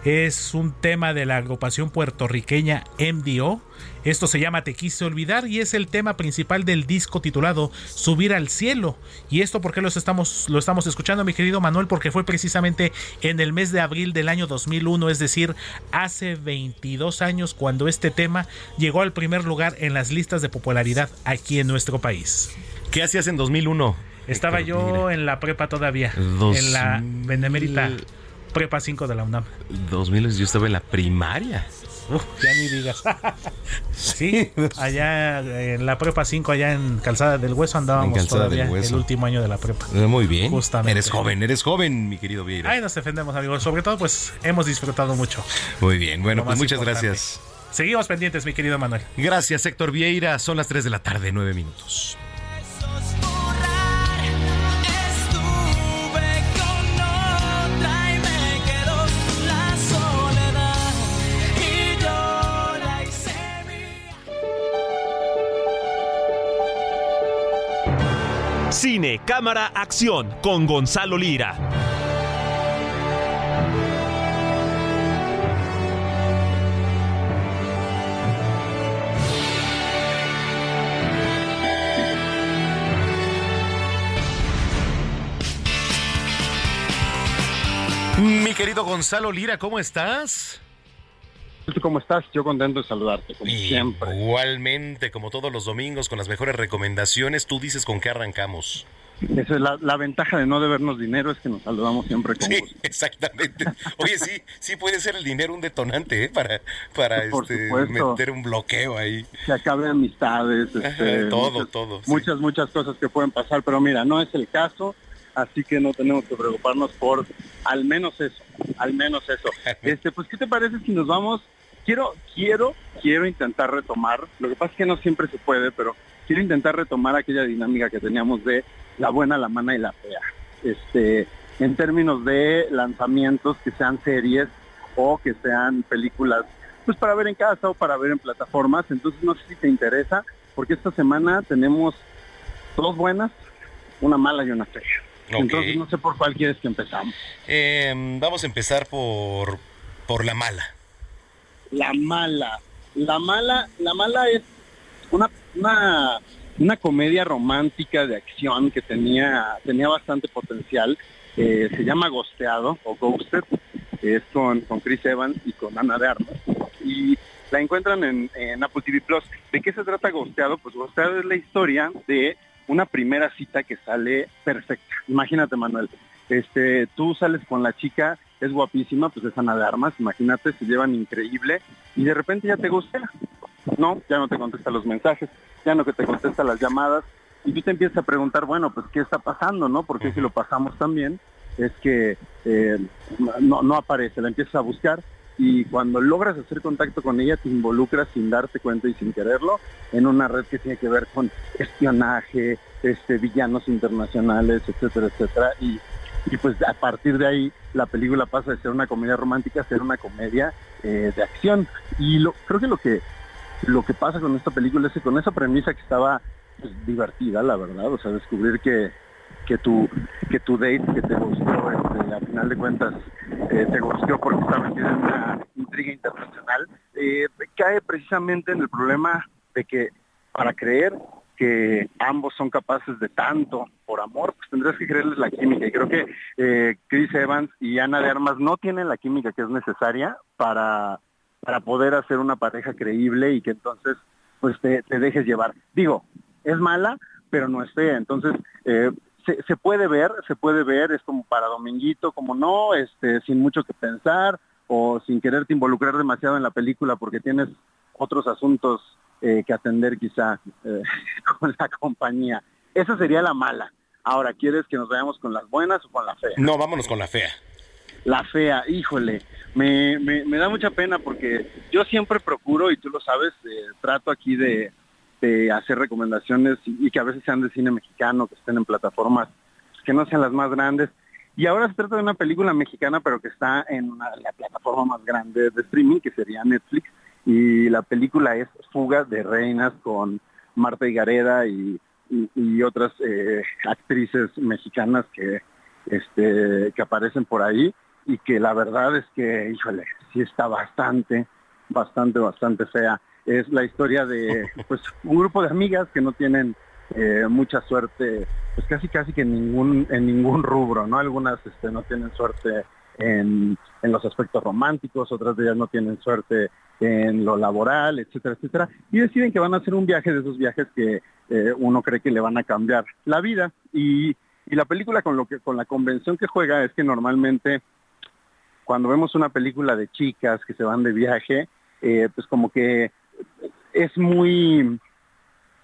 es un tema de la agrupación puertorriqueña MDO. Esto se llama Te quise olvidar y es el tema principal del disco titulado Subir al cielo. ¿Y esto por qué estamos, lo estamos escuchando, mi querido Manuel? Porque fue precisamente en el mes de abril del año 2001, es decir, hace 22 años cuando este tema llegó al primer lugar en las listas de popularidad aquí en nuestro país. ¿Qué hacías en 2001? Estaba yo en la prepa todavía, en la Benemérita Prepa 5 de la UNAM. 2000, yo estaba en la primaria. ya ni digas. sí, allá en la prepa 5, allá en Calzada del Hueso andábamos todavía el último año de la prepa. Eh, muy bien. Justamente. Eres joven, eres joven, mi querido Vieira. Ahí nos defendemos, amigos. Sobre todo, pues hemos disfrutado mucho. Muy bien, bueno, pues muchas gracias. Seguimos pendientes, mi querido Manuel. Gracias, Héctor Vieira. Son las 3 de la tarde, 9 minutos. Cine, cámara, acción con Gonzalo Lira. Mi querido Gonzalo Lira, ¿cómo estás? ¿Cómo estás? Yo contento de saludarte, como siempre. Igualmente, como todos los domingos, con las mejores recomendaciones, tú dices con qué arrancamos. Esa es la, ventaja de no debernos dinero, es que nos saludamos siempre con Sí, exactamente. Oye, sí, sí puede ser el dinero un detonante, ¿eh? Para, para este, meter un bloqueo ahí. Se acabe amistades, este, todo, muchas, todo. Muchas, muchas cosas que pueden pasar, pero mira, no es el caso, así que no tenemos que preocuparnos por al menos eso, al menos eso. Este, pues, ¿qué te parece si nos vamos quiero, quiero, quiero intentar retomar, lo que pasa es que no siempre se puede, pero quiero intentar retomar aquella dinámica que teníamos de la buena, la mala y la fea. Este, en términos de lanzamientos que sean series o que sean películas, pues para ver en casa o para ver en plataformas. Entonces no sé si te interesa, porque esta semana tenemos dos buenas, una mala y una fea. Entonces no sé por cuál quieres que empezamos. Em, vamos a empezar por, por la mala. La Mala. La Mala, La Mala es una, una, una comedia romántica de acción que tenía, tenía bastante potencial. Eh, se llama Gosteado o Ghosted. Es con, con Chris Evans y con Ana de Armas. Y la encuentran en, en Apple TV Plus. ¿De qué se trata Gosteado? Pues Gosteado es la historia de una primera cita que sale perfecta. Imagínate, Manuel. Este, tú sales con la chica es guapísima, pues es Ana de Armas, imagínate, se llevan increíble y de repente ya te gusta. No, ya no te contesta los mensajes, ya no que te contesta las llamadas y tú te empiezas a preguntar, bueno, pues qué está pasando, ¿no? Porque si lo pasamos también es que eh, no, no aparece, la empiezas a buscar y cuando logras hacer contacto con ella te involucras sin darte cuenta y sin quererlo en una red que tiene que ver con espionaje, este, villanos internacionales, etcétera, etcétera. Y y pues a partir de ahí la película pasa de ser una comedia romántica a ser una comedia eh, de acción y lo, creo que lo que lo que pasa con esta película es que con esa premisa que estaba pues, divertida la verdad o sea descubrir que que tu que tu date que te gustó este, al final de cuentas eh, te gustó porque está metida en una intriga internacional eh, cae precisamente en el problema de que para creer que ambos son capaces de tanto por amor, pues tendrás que creerles la química. Y creo que eh, Chris Evans y Ana de Armas no tienen la química que es necesaria para, para poder hacer una pareja creíble y que entonces pues te, dejes llevar. Digo, es mala, pero no es fea. Entonces, eh, se, se, puede ver, se puede ver, es como para dominguito, como no, este, sin mucho que pensar o sin quererte involucrar demasiado en la película porque tienes otros asuntos eh, que atender quizá eh, con la compañía. Esa sería la mala. Ahora, ¿quieres que nos vayamos con las buenas o con la fea? No, vámonos con la fea. La fea, híjole, me, me, da mucha pena porque yo siempre procuro, y tú lo sabes, eh, trato aquí de, hacer recomendaciones y, que a veces sean de cine mexicano, que estén en plataformas que no sean las más grandes. Y ahora se trata de una película mexicana, pero que está en la plataforma más grande de streaming, que sería Netflix y la película es Fuga de Reinas con Marta Higareda y, y, otras eh, actrices mexicanas que, este, que aparecen por ahí y que la verdad es que, híjole, sí está bastante, bastante, bastante fea. Es la historia de pues un grupo de amigas que no tienen eh, mucha suerte, pues casi casi que en ningún, en ningún rubro, ¿no? Algunas este, no tienen suerte en, en los aspectos románticos, otras de ellas no tienen suerte en lo laboral, etcétera, etcétera, y deciden que van a hacer un viaje de esos viajes que eh, uno cree que le van a cambiar la vida. Y, y, la película con lo que, con la convención que juega es que normalmente cuando vemos una película de chicas que se van de viaje, eh, pues como que es muy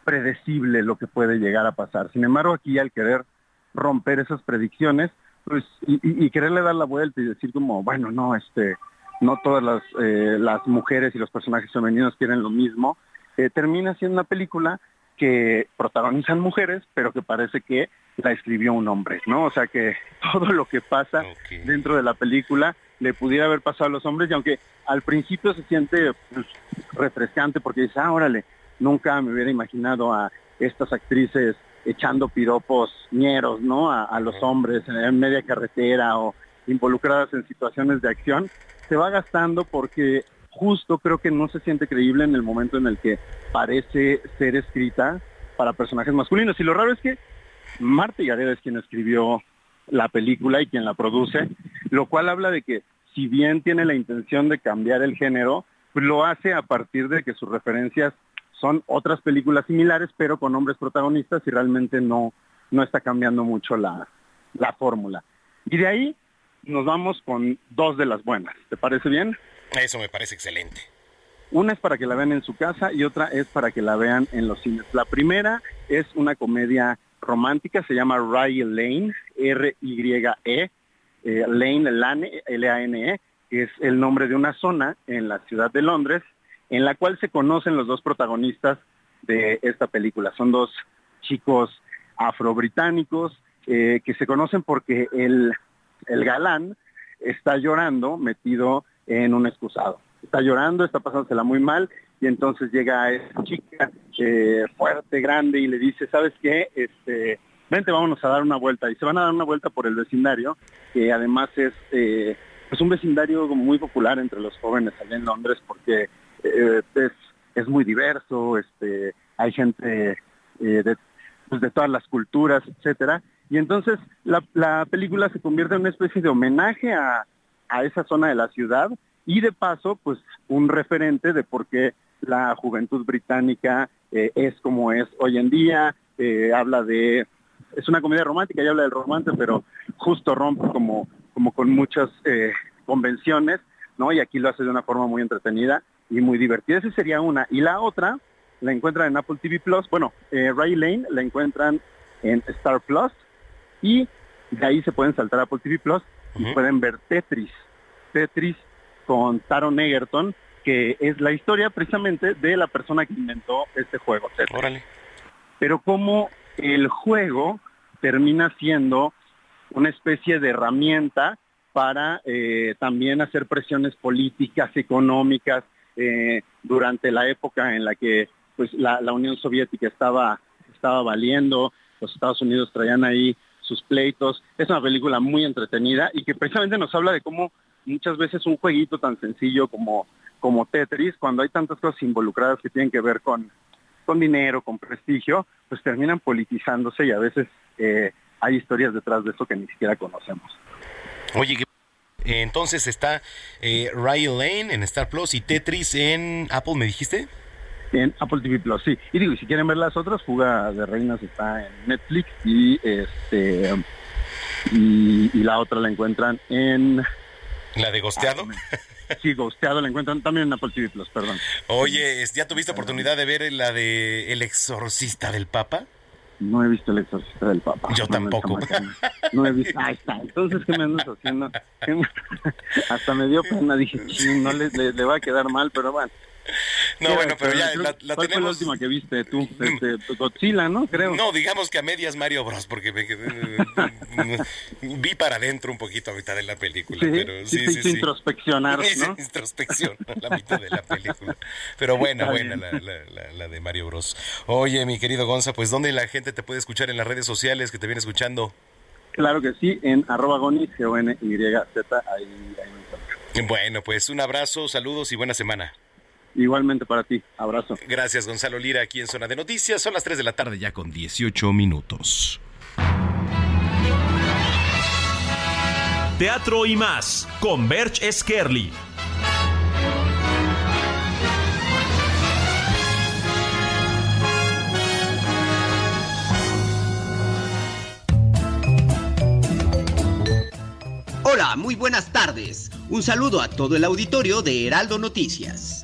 predecible lo que puede llegar a pasar. Sin embargo, aquí al querer romper esas predicciones, pues, y, quererle dar la vuelta y decir como, bueno, no, este, no todas las, eh, las mujeres y los personajes femeninos quieren lo mismo, eh, termina siendo una película que protagonizan mujeres, pero que parece que la escribió un hombre, ¿no? O sea que todo lo que pasa dentro de la película le pudiera haber pasado a los hombres y aunque al principio se siente pues, refrescante porque dice, ah, órale, nunca me hubiera imaginado a estas actrices echando piropos ñeros, ¿no? A, los hombres en media carretera o involucradas en situaciones de acción, se va gastando porque justo creo que no se siente creíble en el momento en el que parece ser escrita para personajes masculinos. Y lo raro es que Marta Gareda es quien escribió la película y quien la produce, lo cual habla de que si bien tiene la intención de cambiar el género, pues lo hace a partir de que sus referencias son otras películas similares, pero con hombres protagonistas y realmente no, no está cambiando mucho la, la fórmula. Y de ahí nos vamos con dos de las buenas. ¿Te parece bien? Eso me parece excelente. Una es para que la vean en su casa y otra es para que la vean en los cines. La primera es una comedia romántica, se llama Rye Lane, R-Y-E, eh, Lane, Lane, L-A-N-E, que es el nombre de una zona en la ciudad de Londres, en la cual se conocen los dos protagonistas de esta película. Son dos chicos afro-británicos eh, que se conocen porque el, el galán está llorando metido en un excusado. Está llorando, está pasándosela muy mal y entonces llega esa chica eh, fuerte, grande y le dice, ¿sabes qué? Este, vente, vámonos a dar una vuelta. Y se van a dar una vuelta por el vecindario, que además es eh, pues un vecindario muy popular entre los jóvenes allá en Londres porque eh, es, es muy diverso, este, hay gente de, pues de todas las culturas, etcétera. Y entonces la, la película se convierte en una especie de homenaje a, a esa zona de la ciudad y de paso, pues un referente de por qué la juventud británica eh, es como es hoy en día, eh, habla de, es una comedia romántica y habla del romance, pero justo rompe como, como con muchas eh, convenciones, ¿no? Y aquí lo hace de una forma muy entretenida y muy divertida. Esa sería una. Y la otra la encuentran en Apple TV Plus. Bueno, Ray Lane la encuentran en Star Plus y de ahí se pueden saltar a Apple TV Plus y pueden ver Tetris. Tetris con Taron Egerton, que es la historia precisamente de la persona que inventó este juego. Pero como el juego termina siendo una especie de herramienta para eh, también hacer presiones políticas, económicas, eh, durante la época en la que pues la, la Unión Soviética estaba, estaba valiendo, los Estados Unidos traían ahí sus pleitos. Es una película muy entretenida y que precisamente nos habla de cómo muchas veces un jueguito tan sencillo como, como Tetris, cuando hay tantas cosas involucradas que tienen que ver con, con dinero, con prestigio, pues terminan politizándose y a veces eh, hay historias detrás de eso que ni siquiera conocemos. Oye, entonces está eh, Ryan Lane en Star Plus y Tetris en Apple, ¿me dijiste? En Apple TV Plus, sí. Y digo, y si quieren ver las otras, Fuga de Reinas está en Netflix y este y, la otra la encuentran en ¿La de Gosteado? Sí, Gosteado la encuentran también en Apple TV Plus, perdón. Oye, ¿ya tuviste oportunidad de ver la de El Exorcista del Papa? No he visto El Exorcista del Papa. Yo tampoco. No he visto. Ahí está. Entonces, ¿qué me andas haciendo? Hasta me dio pena. Dije, no le, le va a quedar mal, pero bueno. No, bueno, pero ya la, la ¿cuál tenemos. Fue la última que viste tú? Este, Godzilla, ¿no? Creo. No, digamos que a medias Mario Bros, porque me vi para adentro un poquito a mitad de la película. Sí, pero sí, sí, sí, sí. introspeccionar, ¿no? introspección a la mitad de la película. Pero buena, buena la, la, la, de Mario Bros. Oye, mi querido Gonza, pues ¿dónde la gente te puede escuchar en las redes sociales que te viene escuchando? Claro que sí, en arroba gonis, G-O-N-Y-Z, ahí, ahí me Bueno, pues un abrazo, saludos y buena semana. Igualmente para ti. Abrazo. Gracias, Gonzalo Lira, aquí en Zona de Noticias. Son las 3 de la tarde ya con 18 minutos. Teatro y más con Berch Skerli. Hola, muy buenas tardes. Un saludo a todo el auditorio de Heraldo Noticias.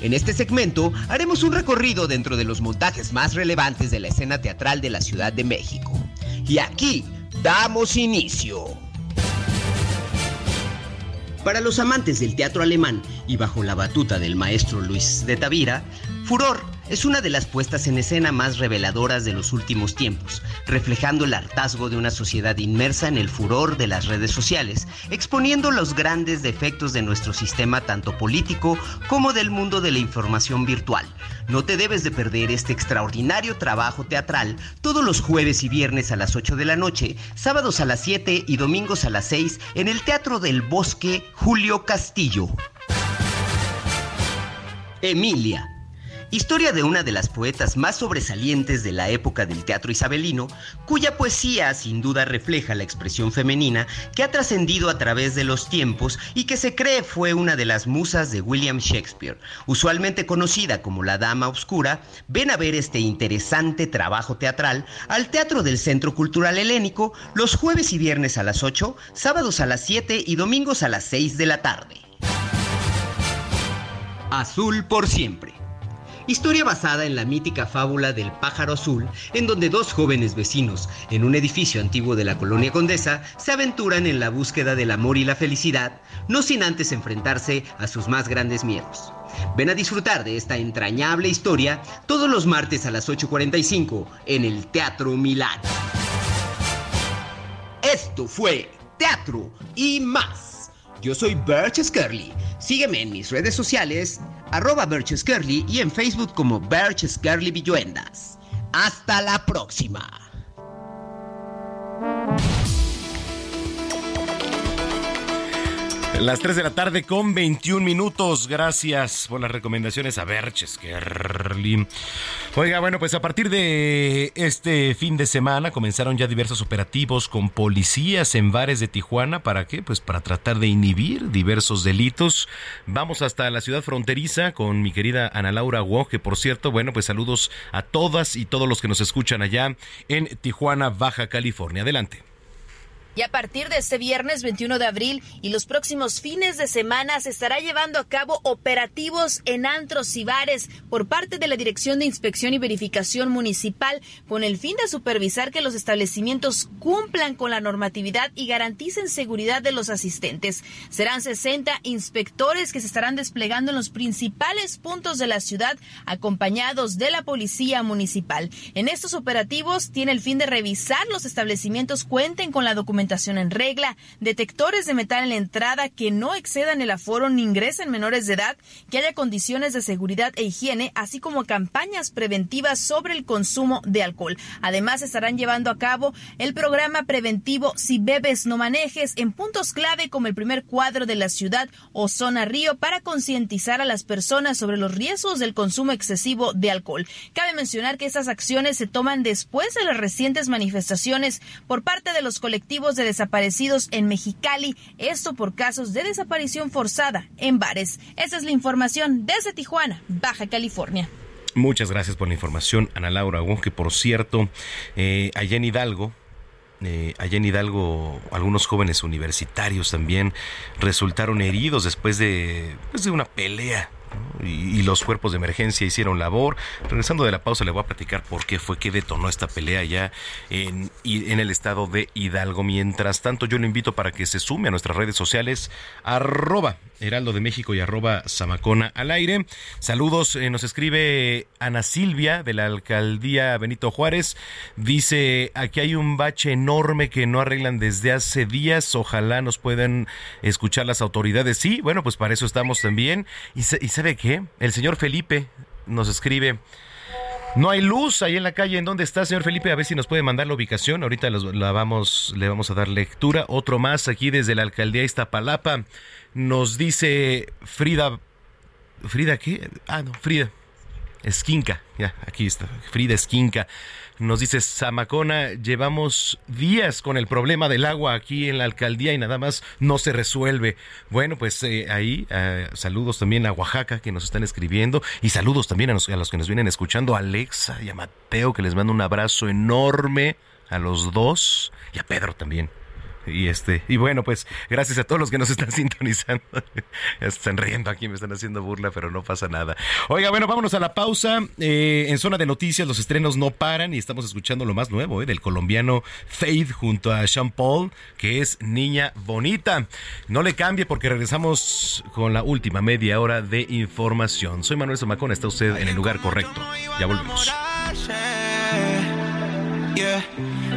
En este segmento haremos un recorrido dentro de los montajes más relevantes de la escena teatral de la Ciudad de México. Y aquí damos inicio. Para los amantes del teatro alemán y bajo la batuta del maestro Luis de Tavira, Furor es una de las puestas en escena más reveladoras de los últimos tiempos, reflejando el hartazgo de una sociedad inmersa en el furor de las redes sociales, exponiendo los grandes defectos de nuestro sistema tanto político como del mundo de la información virtual. No te debes de perder este extraordinario trabajo teatral todos los jueves y viernes a las 8 de la noche, sábados a las 7 y domingos a las 6 en el Teatro del Bosque Julio Castillo. Emilia Historia de una de las poetas más sobresalientes de la época del teatro isabelino, cuya poesía sin duda refleja la expresión femenina que ha trascendido a través de los tiempos y que se cree fue una de las musas de William Shakespeare. Usualmente conocida como la Dama Oscura, ven a ver este interesante trabajo teatral al Teatro del Centro Cultural Helénico los jueves y viernes a las 8, sábados a las 7 y domingos a las 6 de la tarde. Azul por siempre. Historia basada en la mítica fábula del pájaro azul, en donde dos jóvenes vecinos, en un edificio antiguo de la colonia Condesa, se aventuran en la búsqueda del amor y la felicidad, no sin antes enfrentarse a sus más grandes miedos. Ven a disfrutar de esta entrañable historia todos los martes a las 8.45 en el Teatro Milán. Esto fue Teatro y más. Yo soy Birch Scarly. Sígueme en mis redes sociales arroba Birches y en Facebook como Birches Curly Villuendas. Hasta la próxima. Las 3 de la tarde con 21 minutos. Gracias por las recomendaciones a Berches Kerli. Oiga, bueno, pues a partir de este fin de semana comenzaron ya diversos operativos con policías en bares de Tijuana. ¿Para qué? Pues para tratar de inhibir diversos delitos. Vamos hasta la ciudad fronteriza con mi querida Ana Laura Wong, que por cierto, bueno, pues saludos a todas y todos los que nos escuchan allá en Tijuana, Baja California. Adelante. Y a partir de este viernes 21 de abril y los próximos fines de semana se estará llevando a cabo operativos en antros y bares por parte de la Dirección de Inspección y Verificación Municipal con el fin de supervisar que los establecimientos cumplan con la normatividad y garanticen seguridad de los asistentes. Serán 60 inspectores que se estarán desplegando en los principales puntos de la ciudad acompañados de la Policía Municipal. En estos operativos tiene el fin de revisar los establecimientos cuenten con la documentación en regla, detectores de metal en la entrada que no excedan el aforo ni ingresen menores de edad, que haya condiciones de seguridad e higiene, así como campañas preventivas sobre el consumo de alcohol. Además, estarán llevando a cabo el programa preventivo Si bebes no manejes en puntos clave como el primer cuadro de la ciudad o zona río para concientizar a las personas sobre los riesgos del consumo excesivo de alcohol. Cabe mencionar que estas acciones se toman después de las recientes manifestaciones por parte de los colectivos de desaparecidos en Mexicali, esto por casos de desaparición forzada en bares. Esa es la información desde Tijuana, Baja California. Muchas gracias por la información, Ana Laura que por cierto, eh, allá en Hidalgo, eh, allá en Hidalgo algunos jóvenes universitarios también resultaron heridos después de, después de una pelea y, los cuerpos de emergencia hicieron labor. Regresando de la pausa le voy a platicar por qué fue que detonó esta pelea ya en, en el estado de Hidalgo. Mientras tanto, yo lo invito para que se sume a nuestras redes sociales, arroba Heraldo de México y arroba Zamacona al aire. Saludos, eh, nos escribe Ana Silvia de la alcaldía Benito Juárez. Dice, aquí hay un bache enorme que no arreglan desde hace días. Ojalá nos puedan escuchar las autoridades. Sí, bueno, pues para eso estamos también. Y, y ¿sabe qué? El señor Felipe nos escribe. No hay luz ahí en la calle. ¿En dónde está, señor Felipe? A ver si nos puede mandar la ubicación. Ahorita la vamos, le vamos a dar lectura. Otro más aquí desde la alcaldía Iztapalapa. Nos dice Frida. ¿Frida qué? Ah, no, Frida. Esquinca, ya, aquí está, Frida Esquinca. Nos dice Zamacona, llevamos días con el problema del agua aquí en la alcaldía y nada más no se resuelve. Bueno, pues eh, ahí eh, saludos también a Oaxaca que nos están escribiendo y saludos también a los, a los que nos vienen escuchando, a Alexa y a Mateo que les mando un abrazo enorme a los dos y a Pedro también. Y este, y bueno, pues gracias a todos los que nos están sintonizando. están riendo aquí, me están haciendo burla, pero no pasa nada. Oiga, bueno, vámonos a la pausa. Eh, en zona de noticias, los estrenos no paran y estamos escuchando lo más nuevo eh, del colombiano Faith junto a Sean Paul, que es Niña Bonita. No le cambie porque regresamos con la última media hora de información. Soy Manuel Zamacón, está usted en el lugar correcto. Ya volvemos.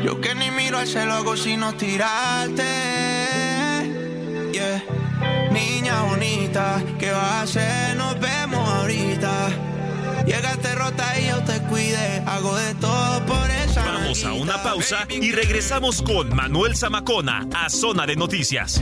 Yo que ni miro al cielo hago sino tirarte. Yeah. Niña bonita, ¿qué vas a hacer? Nos vemos ahorita. Llegaste rota y yo te cuide. Hago de todo por esa. Vamos a una pausa y regresamos con Manuel Zamacona a Zona de Noticias.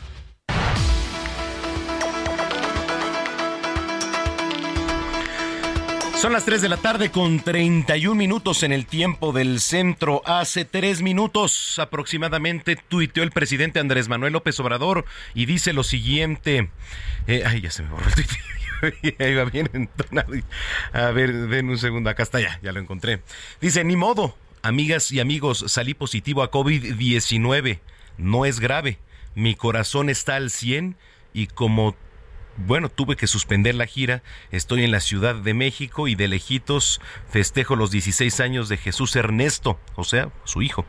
Son las 3 de la tarde con 31 minutos en el tiempo del centro. Hace tres minutos aproximadamente tuiteó el presidente Andrés Manuel López Obrador y dice lo siguiente. Eh, ay, ya se me borró el tuit. Ahí va bien entonado. A ver, den un segundo. Acá está ya, ya lo encontré. Dice, ni modo, amigas y amigos, salí positivo a COVID-19. No es grave. Mi corazón está al 100 y como bueno, tuve que suspender la gira. Estoy en la Ciudad de México y de lejitos festejo los 16 años de Jesús Ernesto, o sea, su hijo.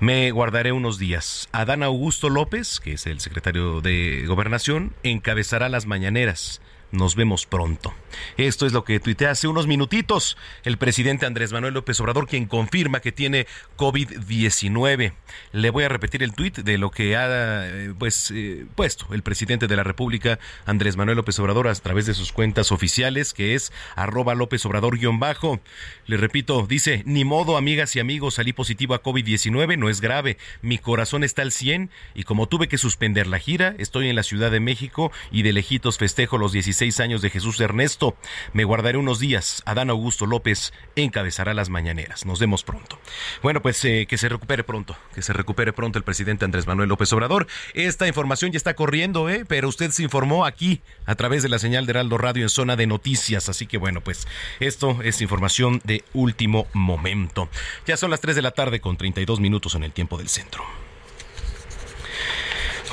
Me guardaré unos días. Adán Augusto López, que es el secretario de Gobernación, encabezará las mañaneras. Nos vemos pronto. Esto es lo que tuitea hace unos minutitos el presidente Andrés Manuel López Obrador, quien confirma que tiene COVID-19. Le voy a repetir el tuit de lo que ha eh, pues, eh, puesto el presidente de la República, Andrés Manuel López Obrador, a través de sus cuentas oficiales, que es arroba López Obrador-bajo. Le repito, dice, ni modo, amigas y amigos, salí positivo a COVID-19, no es grave. Mi corazón está al 100 y como tuve que suspender la gira, estoy en la Ciudad de México y de lejitos festejo los 16 años de Jesús Ernesto. Me guardaré unos días. Adán Augusto López encabezará las mañaneras. Nos vemos pronto. Bueno, pues eh, que se recupere pronto, que se recupere pronto el presidente Andrés Manuel López Obrador. Esta información ya está corriendo, ¿eh? pero usted se informó aquí a través de la señal de Heraldo Radio en zona de noticias. Así que bueno, pues esto es información de último momento. Ya son las 3 de la tarde con 32 minutos en el tiempo del centro.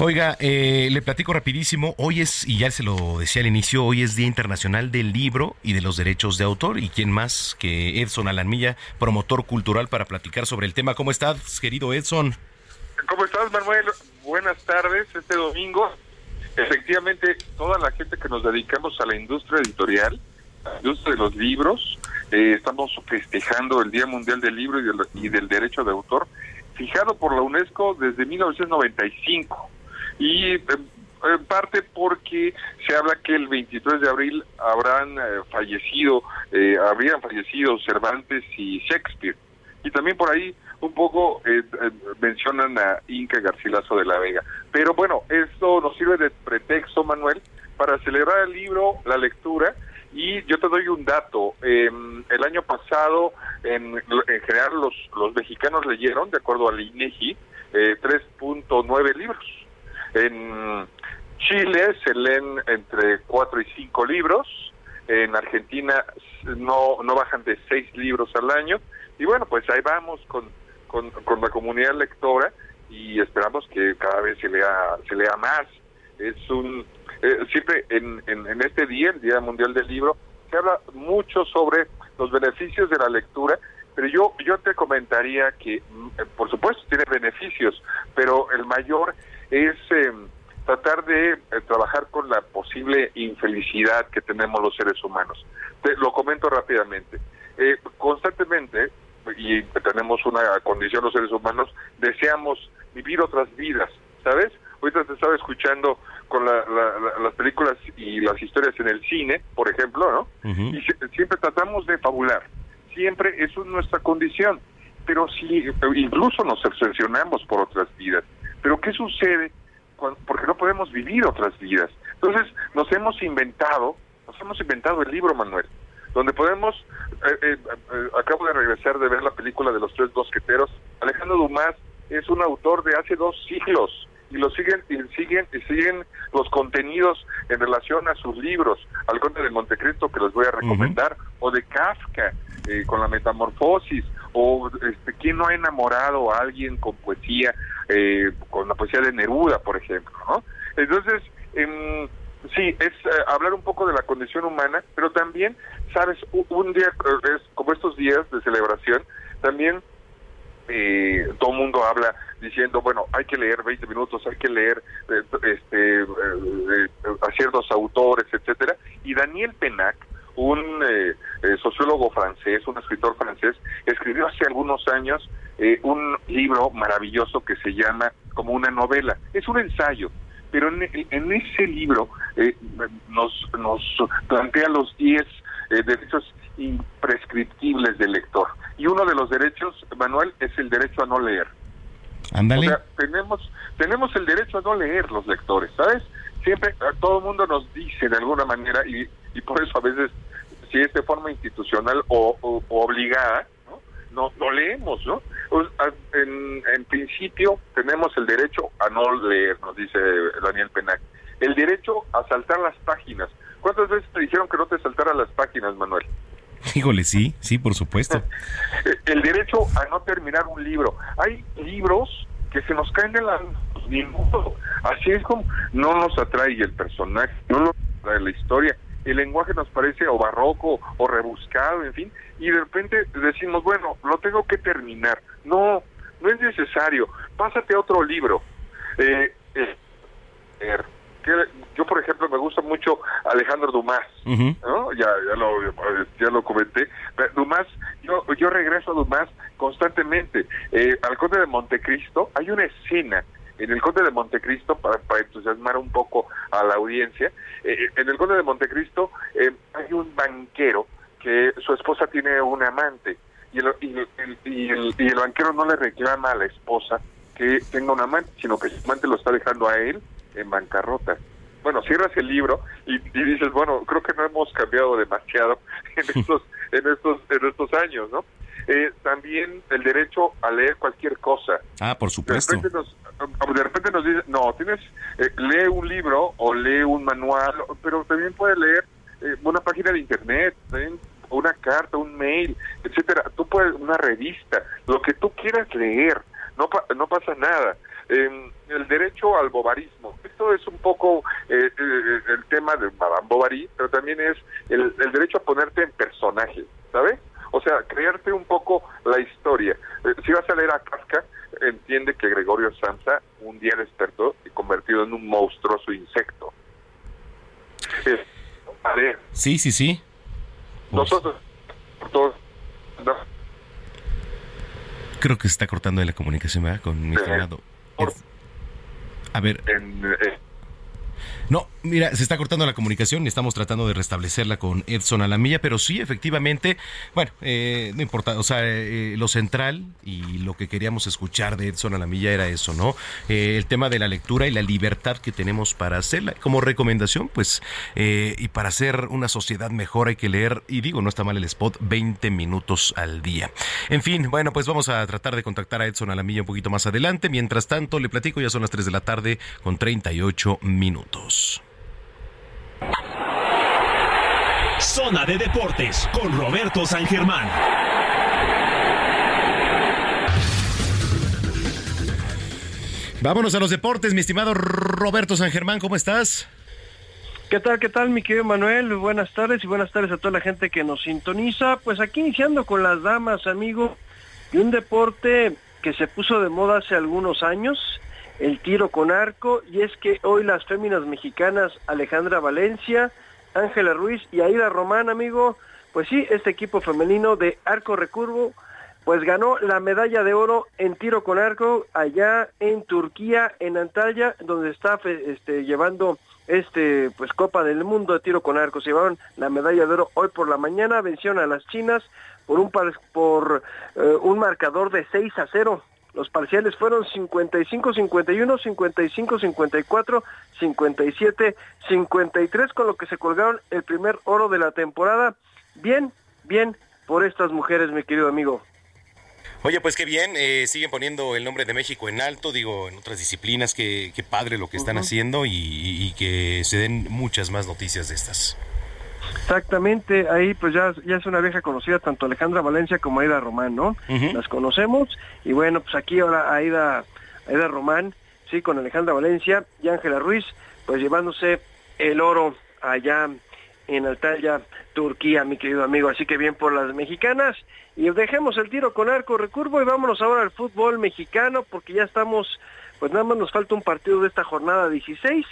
Oiga, eh, le platico rapidísimo. Hoy es, y ya se lo decía al inicio, hoy es Día Internacional del Libro y de los Derechos de Autor. ¿Y quién más que Edson Alanmilla, promotor cultural, para platicar sobre el tema? ¿Cómo estás, querido Edson? ¿Cómo estás, Manuel? Buenas tardes. Este domingo, efectivamente, toda la gente que nos dedicamos a la industria editorial, a la industria de los libros, eh, estamos festejando el Día Mundial del Libro y del, y del Derecho de Autor, fijado por la UNESCO desde 1995 y en parte porque se habla que el 23 de abril habrán eh, fallecido, eh, habrían fallecido Cervantes y Shakespeare. Y también por ahí un poco eh, mencionan a Inca Garcilaso de la Vega. Pero bueno, esto nos sirve de pretexto, Manuel, para celebrar el libro, la lectura. Y yo te doy un dato. Em, el año pasado, en, en general, los, los mexicanos leyeron, de acuerdo al INEGI, 3.9 libros en Chile se leen entre cuatro y cinco libros, en Argentina no, no bajan de seis libros al año, y bueno, pues ahí vamos con, con, con la comunidad lectora y esperamos que cada vez se lea, se lea más. Es un, eh, siempre en, en, en este día, el Día Mundial del Libro, se habla mucho sobre los beneficios de la lectura, pero yo, yo te comentaría que, mm, por supuesto, tiene beneficios, pero el mayor es eh, tratar de eh, trabajar con la posible infelicidad que tenemos los seres humanos. Te, lo comento rápidamente. Eh, constantemente, y tenemos una condición los seres humanos, deseamos vivir otras vidas, ¿sabes? Ahorita te estaba escuchando con la, la, las películas y las historias en el cine, por ejemplo, ¿no? Y si, siempre tratamos de fabular, siempre eso es nuestra condición, pero si incluso nos obsesionamos por otras vidas. Pero ¿qué sucede? Porque no podemos vivir otras vidas. Entonces nos hemos inventado, nos hemos inventado el libro, Manuel, donde podemos, eh, eh, eh, acabo de regresar de ver la película de los tres mosqueteros, Alejandro Dumas es un autor de hace dos siglos y lo siguen y siguen y siguen los contenidos en relación a sus libros al conde de Montecristo que les voy a recomendar uh -huh. o de Kafka eh, con la metamorfosis o este quién no ha enamorado a alguien con poesía eh, con la poesía de Neruda por ejemplo ¿no? entonces eh, sí es eh, hablar un poco de la condición humana pero también sabes un, día es como estos días de celebración también eh, todo el mundo habla diciendo, bueno, hay que leer 20 minutos, hay que leer eh, este, eh, a ciertos autores, etcétera. Y Daniel Penac, un eh, sociólogo francés, un escritor francés, escribió hace algunos años un libro maravilloso que se llama como una novela. Es un ensayo, pero en, en ese libro nos, nos plantea los 10 derechos imprescriptibles del lector. Y uno de los derechos, Manuel, es el derecho a no leer. Ándale. O sea, tenemos, tenemos el derecho a no leer los lectores, ¿sabes? Siempre todo el mundo nos dice de alguna manera, y, y por eso a veces, si es de forma institucional o, o, o obligada, ¿no? No, no leemos, ¿no? En, en principio tenemos el derecho a no leer, nos dice Daniel Penac. El derecho a saltar las páginas. ¿Cuántas veces te dijeron que no te saltaran las páginas, Manuel? Híjole, sí, sí, por supuesto. El derecho a no terminar un libro. Hay libros que se nos caen de la Así es como no nos atrae el personaje, no nos atrae la historia. El lenguaje nos parece o barroco o rebuscado, en fin, y de repente decimos, bueno, lo tengo que terminar. No, no es necesario. Pásate a otro libro. Eh, eh, que yo por ejemplo me gusta mucho Alejandro Dumas uh -huh. ¿no? ya, ya lo ya lo comenté Dumas yo yo regreso a Dumas constantemente eh, al Conde de Montecristo hay una escena en el Conde de Montecristo para, para entusiasmar un poco a la audiencia eh, en el Conde de Montecristo eh, hay un banquero que su esposa tiene un amante y el, y, el, y, el, y el banquero no le reclama a la esposa que tenga un amante sino que su amante lo está dejando a él en bancarrota. Bueno, cierras el libro y, y, dices, bueno, creo que no hemos cambiado demasiado en estos, en estos, en estos años, ¿no? Eh, también el derecho a leer cualquier cosa. Ah, por supuesto. De repente nos, de repente nos dice, no, tienes, eh, lee un libro o lee un manual, pero también puedes leer eh, una página de internet, una carta, un mail, etcétera. Tú puedes, una revista, lo que tú quieras leer, no, pa no pasa nada eh, el derecho al bobarismo. Esto es un poco eh, eh, el tema de Madame pero también es el, el, derecho a ponerte en personaje, ¿sabes? O sea, crearte un poco la historia. Si vas a leer a Kafka, entiende que Gregorio Samsa un día despertó y convertido en un monstruoso insecto. Sí, sí, sí. Nosotros, todos, no. Creo que se está cortando la comunicación ¿verdad? con mi estimado. A ver. En, eh. No, mira, se está cortando la comunicación y estamos tratando de restablecerla con Edson Alamilla, pero sí, efectivamente, bueno, eh, no importa, o sea, eh, lo central y lo que queríamos escuchar de Edson Alamilla era eso, ¿no? Eh, el tema de la lectura y la libertad que tenemos para hacerla. Como recomendación, pues, eh, y para hacer una sociedad mejor hay que leer, y digo, no está mal el spot, 20 minutos al día. En fin, bueno, pues vamos a tratar de contactar a Edson Alamilla un poquito más adelante. Mientras tanto, le platico, ya son las 3 de la tarde con 38 minutos. Zona de Deportes con Roberto San Germán. Vámonos a los deportes, mi estimado Roberto San Germán, ¿cómo estás? ¿Qué tal, qué tal, mi querido Manuel? Buenas tardes y buenas tardes a toda la gente que nos sintoniza. Pues aquí iniciando con las damas, amigo, y un deporte que se puso de moda hace algunos años, el tiro con arco, y es que hoy las féminas mexicanas Alejandra Valencia, Ángela Ruiz y Aida Román, amigo, pues sí, este equipo femenino de arco recurvo, pues ganó la medalla de oro en tiro con arco allá en Turquía, en Antalya, donde está este, llevando este pues Copa del Mundo de tiro con arco. Se llevaron la medalla de oro hoy por la mañana, vencieron a las chinas por un por eh, un marcador de 6 a 0. Los parciales fueron 55-51, 55-54, 57-53, con lo que se colgaron el primer oro de la temporada. Bien, bien por estas mujeres, mi querido amigo. Oye, pues qué bien, eh, siguen poniendo el nombre de México en alto, digo, en otras disciplinas, qué, qué padre lo que están haciendo y, que se den muchas más noticias de estas. Exactamente, ahí pues ya, ya es una vieja conocida, tanto Alejandra Valencia como Aida Román, ¿no? Las conocemos y bueno, pues aquí ahora Aida, Aida Román, sí, con Alejandra Valencia y Ángela Ruiz, pues llevándose el oro allá en Altaya, Turquía, mi querido amigo. Así que bien por las mexicanas. Y dejemos el tiro con arco recurvo y vámonos ahora al fútbol mexicano porque ya estamos, pues nada más nos falta un partido de esta jornada 16,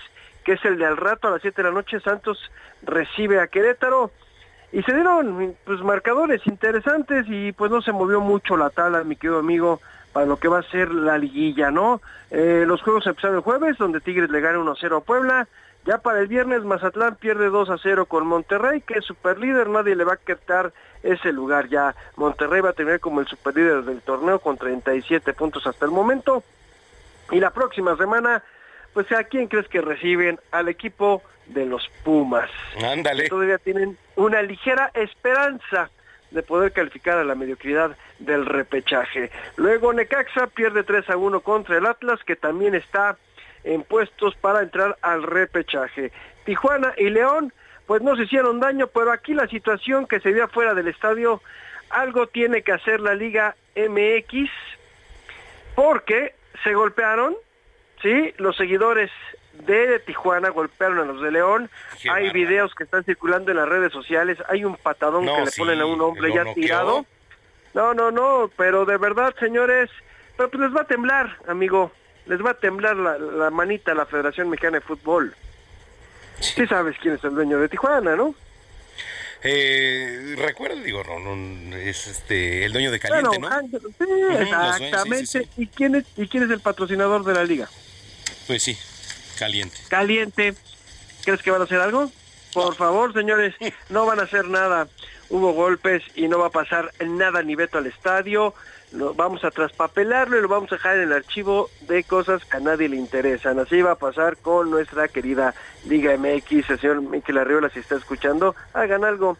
que es el de al rato a las 7 de la noche. Santos recibe a Querétaro. Y se dieron pues marcadores interesantes y pues no se movió mucho la tabla, mi querido amigo, para lo que va a ser la liguilla, ¿no? Eh, los juegos empezaron el jueves, donde Tigres le gana 1-0 a Puebla, ya para el viernes Mazatlán pierde 2 a 0 con Monterrey, que es superlíder, nadie le va a quitar ese lugar ya. Monterrey va a tener como el superlíder del torneo con 37 puntos hasta el momento. Y la próxima semana, pues a quién crees que reciben al equipo de los Pumas. Ándale. Todavía tienen una ligera esperanza de poder calificar a la mediocridad del repechaje. Luego Necaxa pierde 3 a 1 contra el Atlas, que también está en puestos para entrar al repechaje. Tijuana y León, pues no se hicieron daño, pero aquí la situación que se ve afuera del estadio, algo tiene que hacer la Liga MX, porque se golpearon, ¿sí? Los seguidores de Tijuana golpearon a los de León. hay videos que están circulando en las redes sociales. Hay un patadón que le ponen a un hombre ya tirado. No, no, no, pero de verdad, señores, pero pues les va a temblar, amigo les va a temblar la, manita a la Federación Mexicana de Fútbol. Sí. sabes quién es el dueño de Tijuana, ¿no? Eh, recuerdo, digo, no, es este el dueño de Caliente, ¿no? sí, exactamente. ¿Y quién es y quién es el patrocinador de la liga? Pues sí, Caliente. Caliente. ¿Crees que van a hacer algo? Por favor, señores, no van a hacer nada. Hubo golpes y no va a pasar nada ni veto al estadio lo vamos a traspapelarlo y lo vamos a dejar en el archivo de cosas que a nadie le interesan. Así va a pasar con nuestra querida Liga MX. El señor Miquel Arriola, si está escuchando, hagan algo.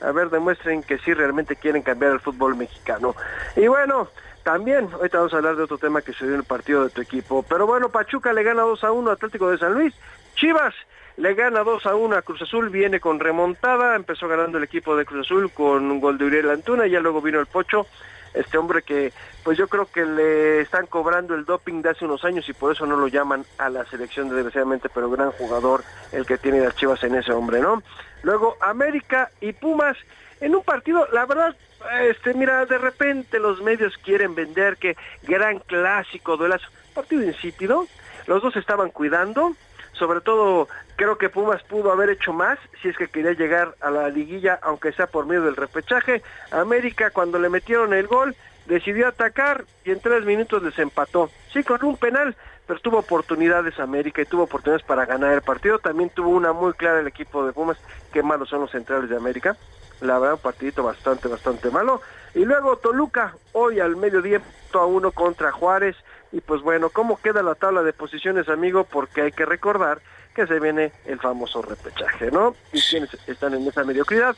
A ver, demuestren que sí realmente quieren cambiar el fútbol mexicano. Y bueno, también, ahorita vamos a hablar de otro tema que se dio en el partido de tu equipo. Pero bueno, Pachuca le gana 2 a 1 Atlético de San Luis. Chivas le gana 2 a 1 a Cruz Azul, viene con remontada, empezó ganando el equipo de Cruz Azul con un gol de Uriel Antuna, y ya luego vino el Pocho este hombre que pues yo creo que le están cobrando el doping de hace unos años y por eso no lo llaman a la selección desgraciadamente, pero gran jugador el que tiene las Chivas en ese hombre, ¿no? Luego América y Pumas en un partido, la verdad, este mira, de repente los medios quieren vender que gran clásico, duelazo, partido insípido, los dos estaban cuidando, sobre todo creo que Pumas pudo haber hecho más si es que quería llegar a la liguilla, aunque sea por medio del repechaje. América cuando le metieron el gol decidió atacar y en tres minutos les empató. Sí, con un penal, pero tuvo oportunidades América y tuvo oportunidades para ganar el partido. También tuvo una muy clara el equipo de Pumas, qué malos son los centrales de América. La verdad, un partidito bastante, bastante malo. Y luego Toluca, hoy al mediodía, a uno contra Juárez. Y pues bueno, ¿cómo queda la tabla de posiciones, amigo? Porque hay que recordar que se viene el famoso repechaje, ¿no? Y quienes están en esa mediocridad.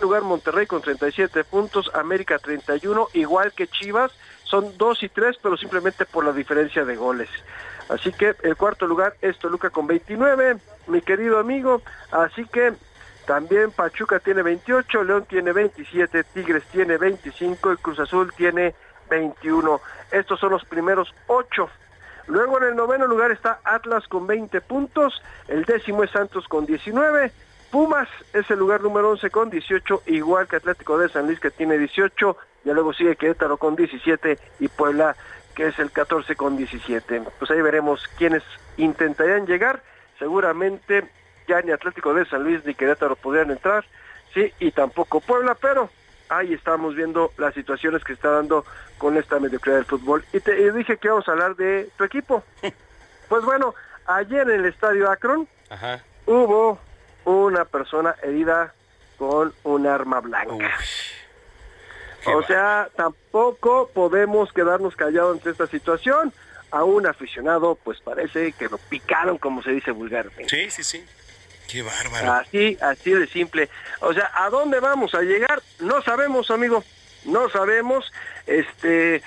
Lugar Monterrey con 37 puntos, América 31, igual que Chivas, son 2 y 3, pero simplemente por la diferencia de goles. Así que el cuarto lugar es Toluca con 29, mi querido amigo. Así que También Pachuca tiene 28, León tiene 27, Tigres tiene 25 y Cruz Azul tiene 21. Estos son los primeros ocho. Luego en el noveno lugar está Atlas con 20 puntos, el décimo es Santos con 19, Pumas es el lugar número 11 con 18, igual que Atlético de San Luis que tiene 18, ya luego sigue Querétaro con 17 y Puebla que es el 14 con 17. Pues ahí veremos quiénes intentarían llegar, seguramente ya ni Atlético de San Luis ni Querétaro podrían entrar, sí, y tampoco Puebla, pero ahí estamos viendo las situaciones que está dando con esta mediocridad del fútbol. Y te dije que vamos a hablar de tu equipo. Pues bueno, ayer en el estadio Akron hubo una persona herida con un arma blanca. o sea, tampoco podemos quedarnos callados ante esta situación. A un aficionado, pues parece que lo picaron, como se dice vulgarmente. Sí, sí, sí. Qué bárbaro. Así, así de simple. O sea, ¿a dónde vamos a llegar? No sabemos, amigo. No sabemos. Este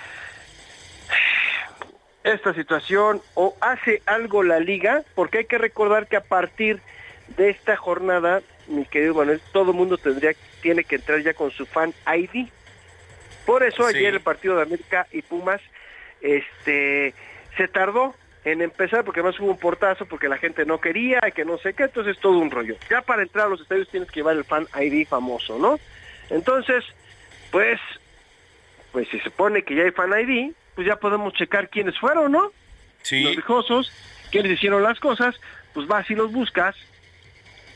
esta situación o hace algo la liga, porque hay que recordar que a partir de esta jornada, mi querido Manuel, todo el mundo tendría tiene que entrar ya con su fan ID. Por eso ayer el partido de América y Pumas este se tardó en empezar porque además hubo un portazo porque la gente no quería y que no sé qué, entonces todo un rollo. Ya para entrar a los estadios tienes que llevar el fan ID famoso, ¿no? Entonces, pues pues si se pone que ya hay fan ID, pues ya podemos checar quiénes fueron, ¿no? Sí. Los viejosos, quiénes hicieron las cosas, pues vas y los buscas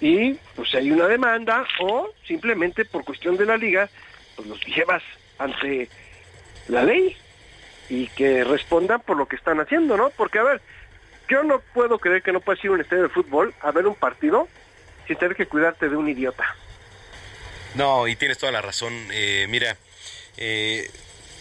y pues hay una demanda o simplemente por cuestión de la liga, pues los llevas ante la ley y que respondan por lo que están haciendo, ¿no? Porque a ver, yo no puedo creer que no puedas ir a un estadio de fútbol a ver un partido sin tener que cuidarte de un idiota. No, y tienes toda la razón. Eh, mira, eh,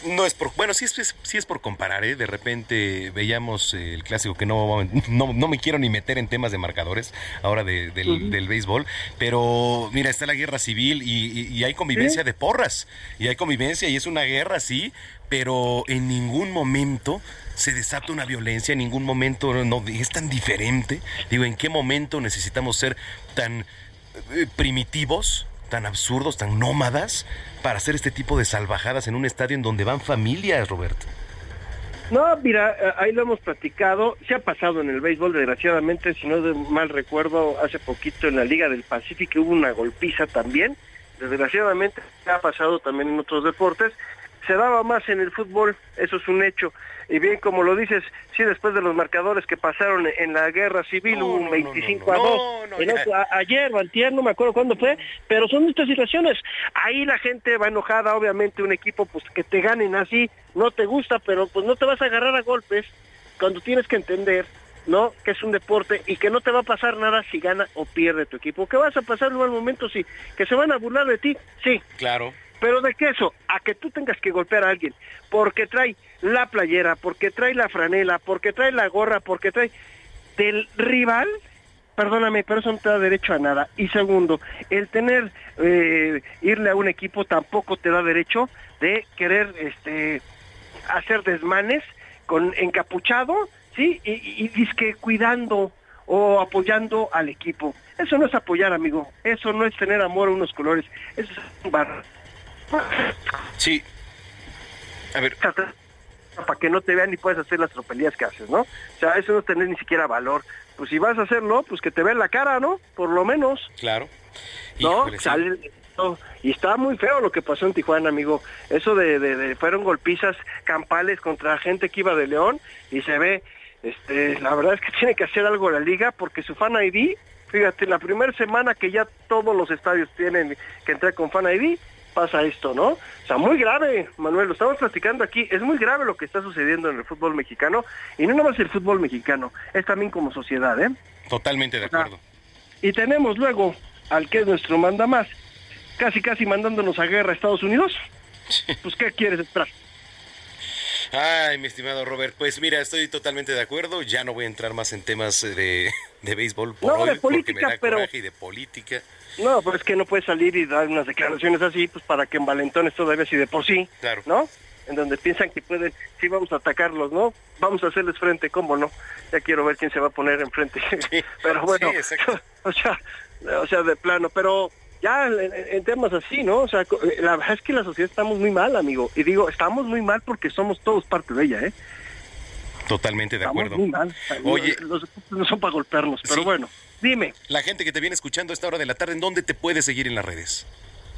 no es por, bueno, sí es, sí es por comparar, ¿eh? De repente veíamos eh, el clásico que no, no, no, me quiero ni meter en temas de marcadores ahora del, del, béisbol, pero mira, está la guerra civil y, hay convivencia de porras, y hay convivencia y es una guerra, sí, pero en ningún momento se desata una violencia, en ningún momento no, es tan diferente. Digo, ¿en qué momento necesitamos ser tan eh, primitivos? Tan absurdos, tan nómadas, para hacer este tipo de salvajadas en un estadio en donde van familias, Roberto. No, mira, eh, ahí lo hemos platicado, se ha pasado en el béisbol, desgraciadamente, si no de mal recuerdo, hace poquito en la Liga del Pacífico hubo una golpiza también, desgraciadamente ha pasado también en otros deportes, se daba más en el fútbol, eso es un hecho, y bien, como lo dices, sí, después de los marcadores que pasaron en la guerra civil, un 25 a 2. ayer o antier, no me acuerdo cuándo fue, pero son estas situaciones. Ahí la gente va enojada, obviamente un equipo pues que te ganen así, no te gusta, pero pues no te vas a agarrar a golpes cuando tienes que entender ¿no? Que es un deporte y que no te va a pasar nada si gana o pierde tu equipo. ¿Qué vas a pasar en un momento? Sí. ¿Que se van a burlar de ti? Sí. Claro. Pero de qué eso, a que tú tengas que golpear a alguien, porque trae la playera, porque trae la franela, porque trae la gorra, porque trae del rival, perdóname, pero eso no te da derecho a nada. Y segundo, el tener, eh, irle a un equipo tampoco te da derecho de querer este, hacer desmanes con encapuchado, ¿sí? Y, y, disque cuidando o apoyando al equipo. Eso no es apoyar, amigo. Eso no es tener amor a unos colores. Eso es un bar Sí. A ver. Para que no te vean y puedes hacer las tropelías que haces, ¿no? O sea, eso no tener ni siquiera valor. Pues si vas a hacerlo, pues que te vean la cara, ¿no? Por lo menos. Claro. ¿No? Y está muy feo lo que pasó en Tijuana, amigo. Eso de, de, fueron golpizas campales contra gente que iba de León y se ve, este, la verdad es que tiene que hacer algo la liga porque su fan ID, fíjate, la primera semana que ya todos los estadios tienen que entrar con fan ID, pasa esto, ¿no? O sea, muy grave, Manuel, lo estamos platicando aquí, es muy grave lo que está sucediendo en el fútbol mexicano, y no nomás el fútbol mexicano, es también como sociedad, ¿eh? Totalmente de acuerdo. y tenemos luego al que es nuestro manda más, casi casi mandándonos a guerra a Estados Unidos, pues ¿qué quieres esperar? Ay, mi estimado Robert, pues mira, estoy totalmente de acuerdo. Ya no voy a entrar más en temas de, de béisbol por no, de política, porque me da pero... y de política. No, pues es que no puedes salir y dar unas declaraciones así, pues para que en valentones todavía así de por sí. Claro. ¿No? en donde piensan que pueden, sí vamos a atacarlos, ¿no? Vamos a hacerles frente, ¿cómo no? Ya quiero ver quién se va a poner enfrente. pero bueno, o sea, o sea, de plano, pero ya en, temas así, ¿no? O sea, la verdad es que la sociedad estamos muy mal, amigo. Y digo, estamos muy mal porque somos todos parte de ella, ¿eh? Totalmente de acuerdo. Muy mal. Oye, los, no son para golpearnos, pero bueno, dime. La gente que te viene escuchando a esta hora de la tarde, ¿en dónde te puede seguir en las redes?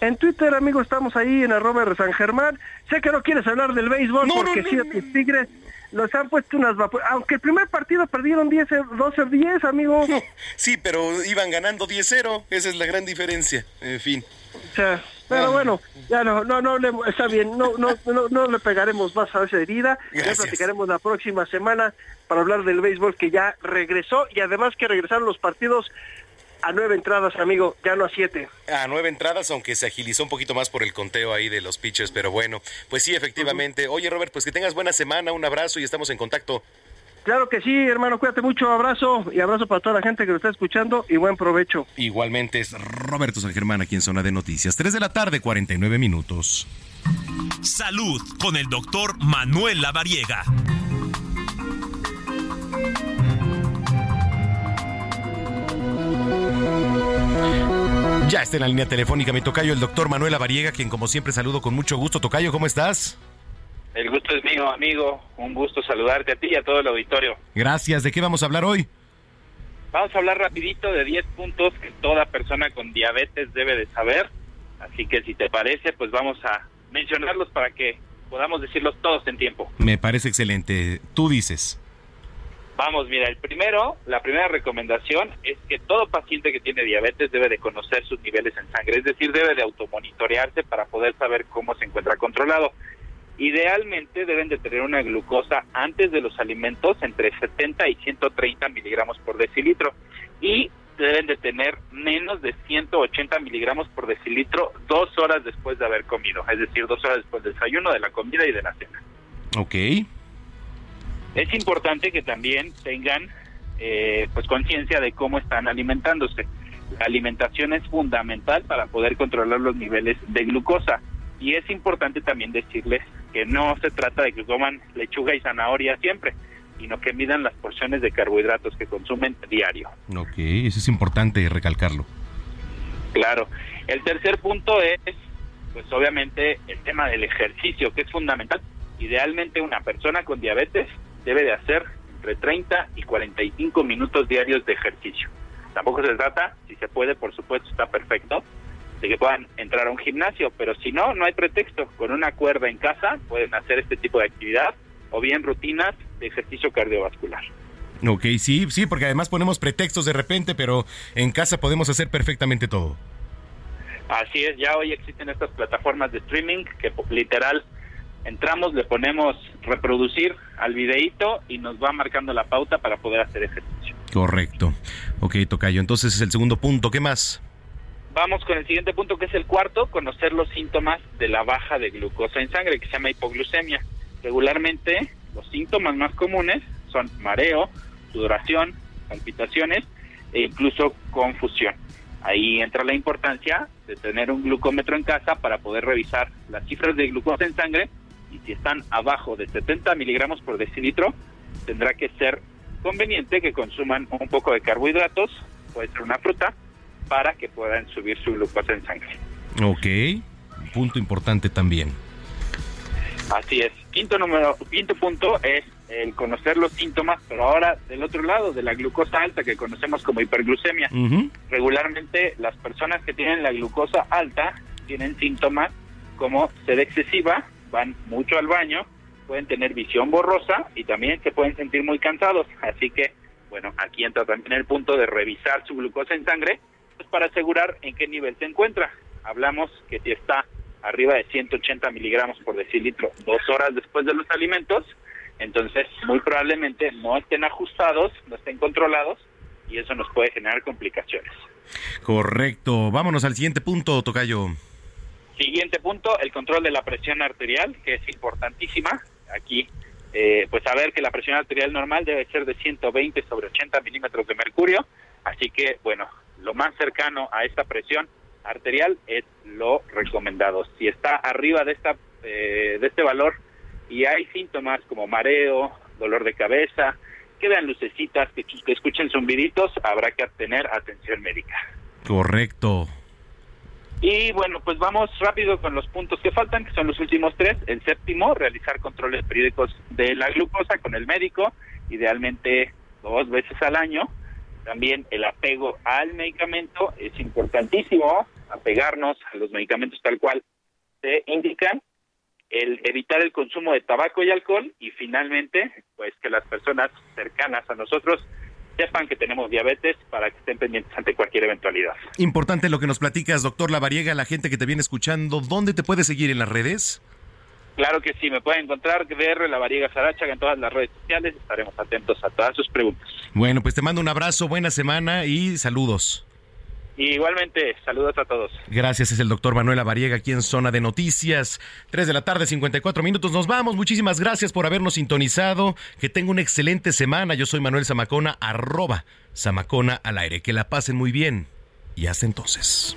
En Twitter, amigo, estamos ahí en arroba de San Germán. Sé que no quieres hablar del béisbol porque sí, a tus tigres los han puesto unas vapuras. Aunque el primer partido perdieron 10, 12-10, amigo. Sí, pero iban ganando 10-0. Esa es la gran diferencia. En fin. O sea, pero bueno, ya no, no, no, le, está bien, no, no, no, no le pegaremos más a esa herida. Ya platicaremos la próxima semana para hablar del béisbol que ya regresó y además que regresaron los partidos a nueve entradas, amigo, ya no a siete. A nueve entradas, aunque se agilizó un poquito más por el conteo ahí de los pitchers, pero bueno, pues sí, efectivamente. Oye, Robert, pues que tengas buena semana, un abrazo y estamos en contacto. Claro que sí, hermano, cuídate mucho, abrazo y abrazo para toda la gente que lo está escuchando y buen provecho. Igualmente es Roberto San Germán aquí en Zona de Noticias, 3 de la tarde, 49 minutos. Salud con el doctor Manuel Lavariega. Ya está en la línea telefónica mi tocayo, el doctor Manuel Avariega, quien como siempre saludo con mucho gusto. Tocayo, ¿cómo estás? El gusto es mío, amigo. Un gusto saludarte a ti y a todo el auditorio. Gracias. ¿De qué vamos a hablar hoy? Vamos a hablar rapidito de 10 puntos que toda persona con diabetes debe de saber. Así que si te parece, pues vamos a mencionarlos para que podamos decirlos todos en tiempo. Me parece excelente. Tú dices. Vamos, mira, el primero, la primera recomendación es que todo paciente que tiene diabetes debe de conocer sus niveles en sangre, es decir, debe de automonitorearse para poder saber cómo se encuentra controlado. Idealmente deben de tener una glucosa antes de los alimentos entre 70 y 130 miligramos por decilitro y deben de tener menos de 180 miligramos por decilitro dos horas después de haber comido, es decir, dos horas después del desayuno, de la comida y de la cena. Ok. Es importante que también tengan eh, pues conciencia de cómo están alimentándose. La alimentación es fundamental para poder controlar los niveles de glucosa y es importante también decirles que no se trata de que coman lechuga y zanahoria siempre, sino que midan las porciones de carbohidratos que consumen diario. Ok, eso es importante recalcarlo. Claro. El tercer punto es, pues obviamente, el tema del ejercicio, que es fundamental. Idealmente una persona con diabetes debe de hacer entre 30 y 45 minutos diarios de ejercicio. Tampoco se trata, si se puede, por supuesto, está perfecto, de que puedan entrar a un gimnasio, pero si no, no hay pretexto. Con una cuerda en casa pueden hacer este tipo de actividad o bien rutinas de ejercicio cardiovascular. Ok, sí, sí, porque además ponemos pretextos de repente, pero en casa podemos hacer perfectamente todo. Así es, ya hoy existen estas plataformas de streaming que literal entramos, le ponemos reproducir al videíto y nos va marcando la pauta para poder hacer ejercicio. Correcto. Ok, Tocayo, entonces es el segundo punto. ¿Qué más? Vamos con el siguiente punto que es el cuarto, conocer los síntomas de la baja de glucosa en sangre, que se llama hipoglucemia. Regularmente los síntomas más comunes son mareo, sudoración, palpitaciones e incluso confusión. Ahí entra la importancia de tener un glucómetro en casa para poder revisar las cifras de glucosa en sangre y si están abajo de 70 miligramos por decilitro, tendrá que ser conveniente que consuman un poco de carbohidratos, puede ser una fruta, para que puedan subir su glucosa en sangre. Ok, punto importante también. Así es. Quinto número, quinto punto es el conocer los síntomas, pero ahora del otro lado, de la glucosa alta que conocemos como hiperglucemia. Regularmente las personas que tienen la glucosa alta tienen síntomas como sed excesiva, van mucho al baño, pueden tener visión borrosa y también se pueden sentir muy cansados. Así que, bueno, aquí entra también el punto de revisar su glucosa en sangre pues, para asegurar en qué nivel se encuentra. Hablamos que si está arriba de 180 miligramos por decilitro dos horas después de los alimentos, entonces muy probablemente no estén ajustados, no estén controlados y eso nos puede generar complicaciones. Correcto. Vámonos al siguiente punto, Tocayo. Siguiente punto, el control de la presión arterial, que es importantísima. Aquí, eh, pues saber que la presión arterial normal debe ser de 120 sobre 80 milímetros de mercurio. Así que, bueno, lo más cercano a esta presión arterial es lo recomendado. Si está arriba de esta eh, de este valor y hay síntomas como mareo, dolor de cabeza, que vean lucecitas, que, que escuchen zumbiditos, habrá que tener atención médica. Correcto. Y bueno, pues vamos rápido con los puntos que faltan, que son los últimos tres. El séptimo, realizar controles periódicos de la glucosa con el médico, idealmente dos veces al año. También el apego al medicamento es importantísimo, apegarnos a los medicamentos tal cual se indican, el evitar el consumo de tabaco y alcohol y finalmente, pues que las personas cercanas a nosotros sepan que tenemos diabetes para que estén pendientes ante cualquier eventualidad. Importante lo que nos platicas, doctor Lavariega, la gente que te viene escuchando, ¿dónde te puede seguir en las redes? Claro que sí, me pueden encontrar DR Lavariega Sarachaga en todas las redes sociales, estaremos atentos a todas sus preguntas. Bueno, pues te mando un abrazo, buena semana y saludos. Y igualmente, saludos a todos. Gracias, es el doctor Manuel Avariega aquí en Zona de Noticias. 3 de la tarde, 54 minutos. Nos vamos. Muchísimas gracias por habernos sintonizado. Que tenga una excelente semana. Yo soy Manuel Zamacona, arroba Zamacona al aire. Que la pasen muy bien. Y hasta entonces.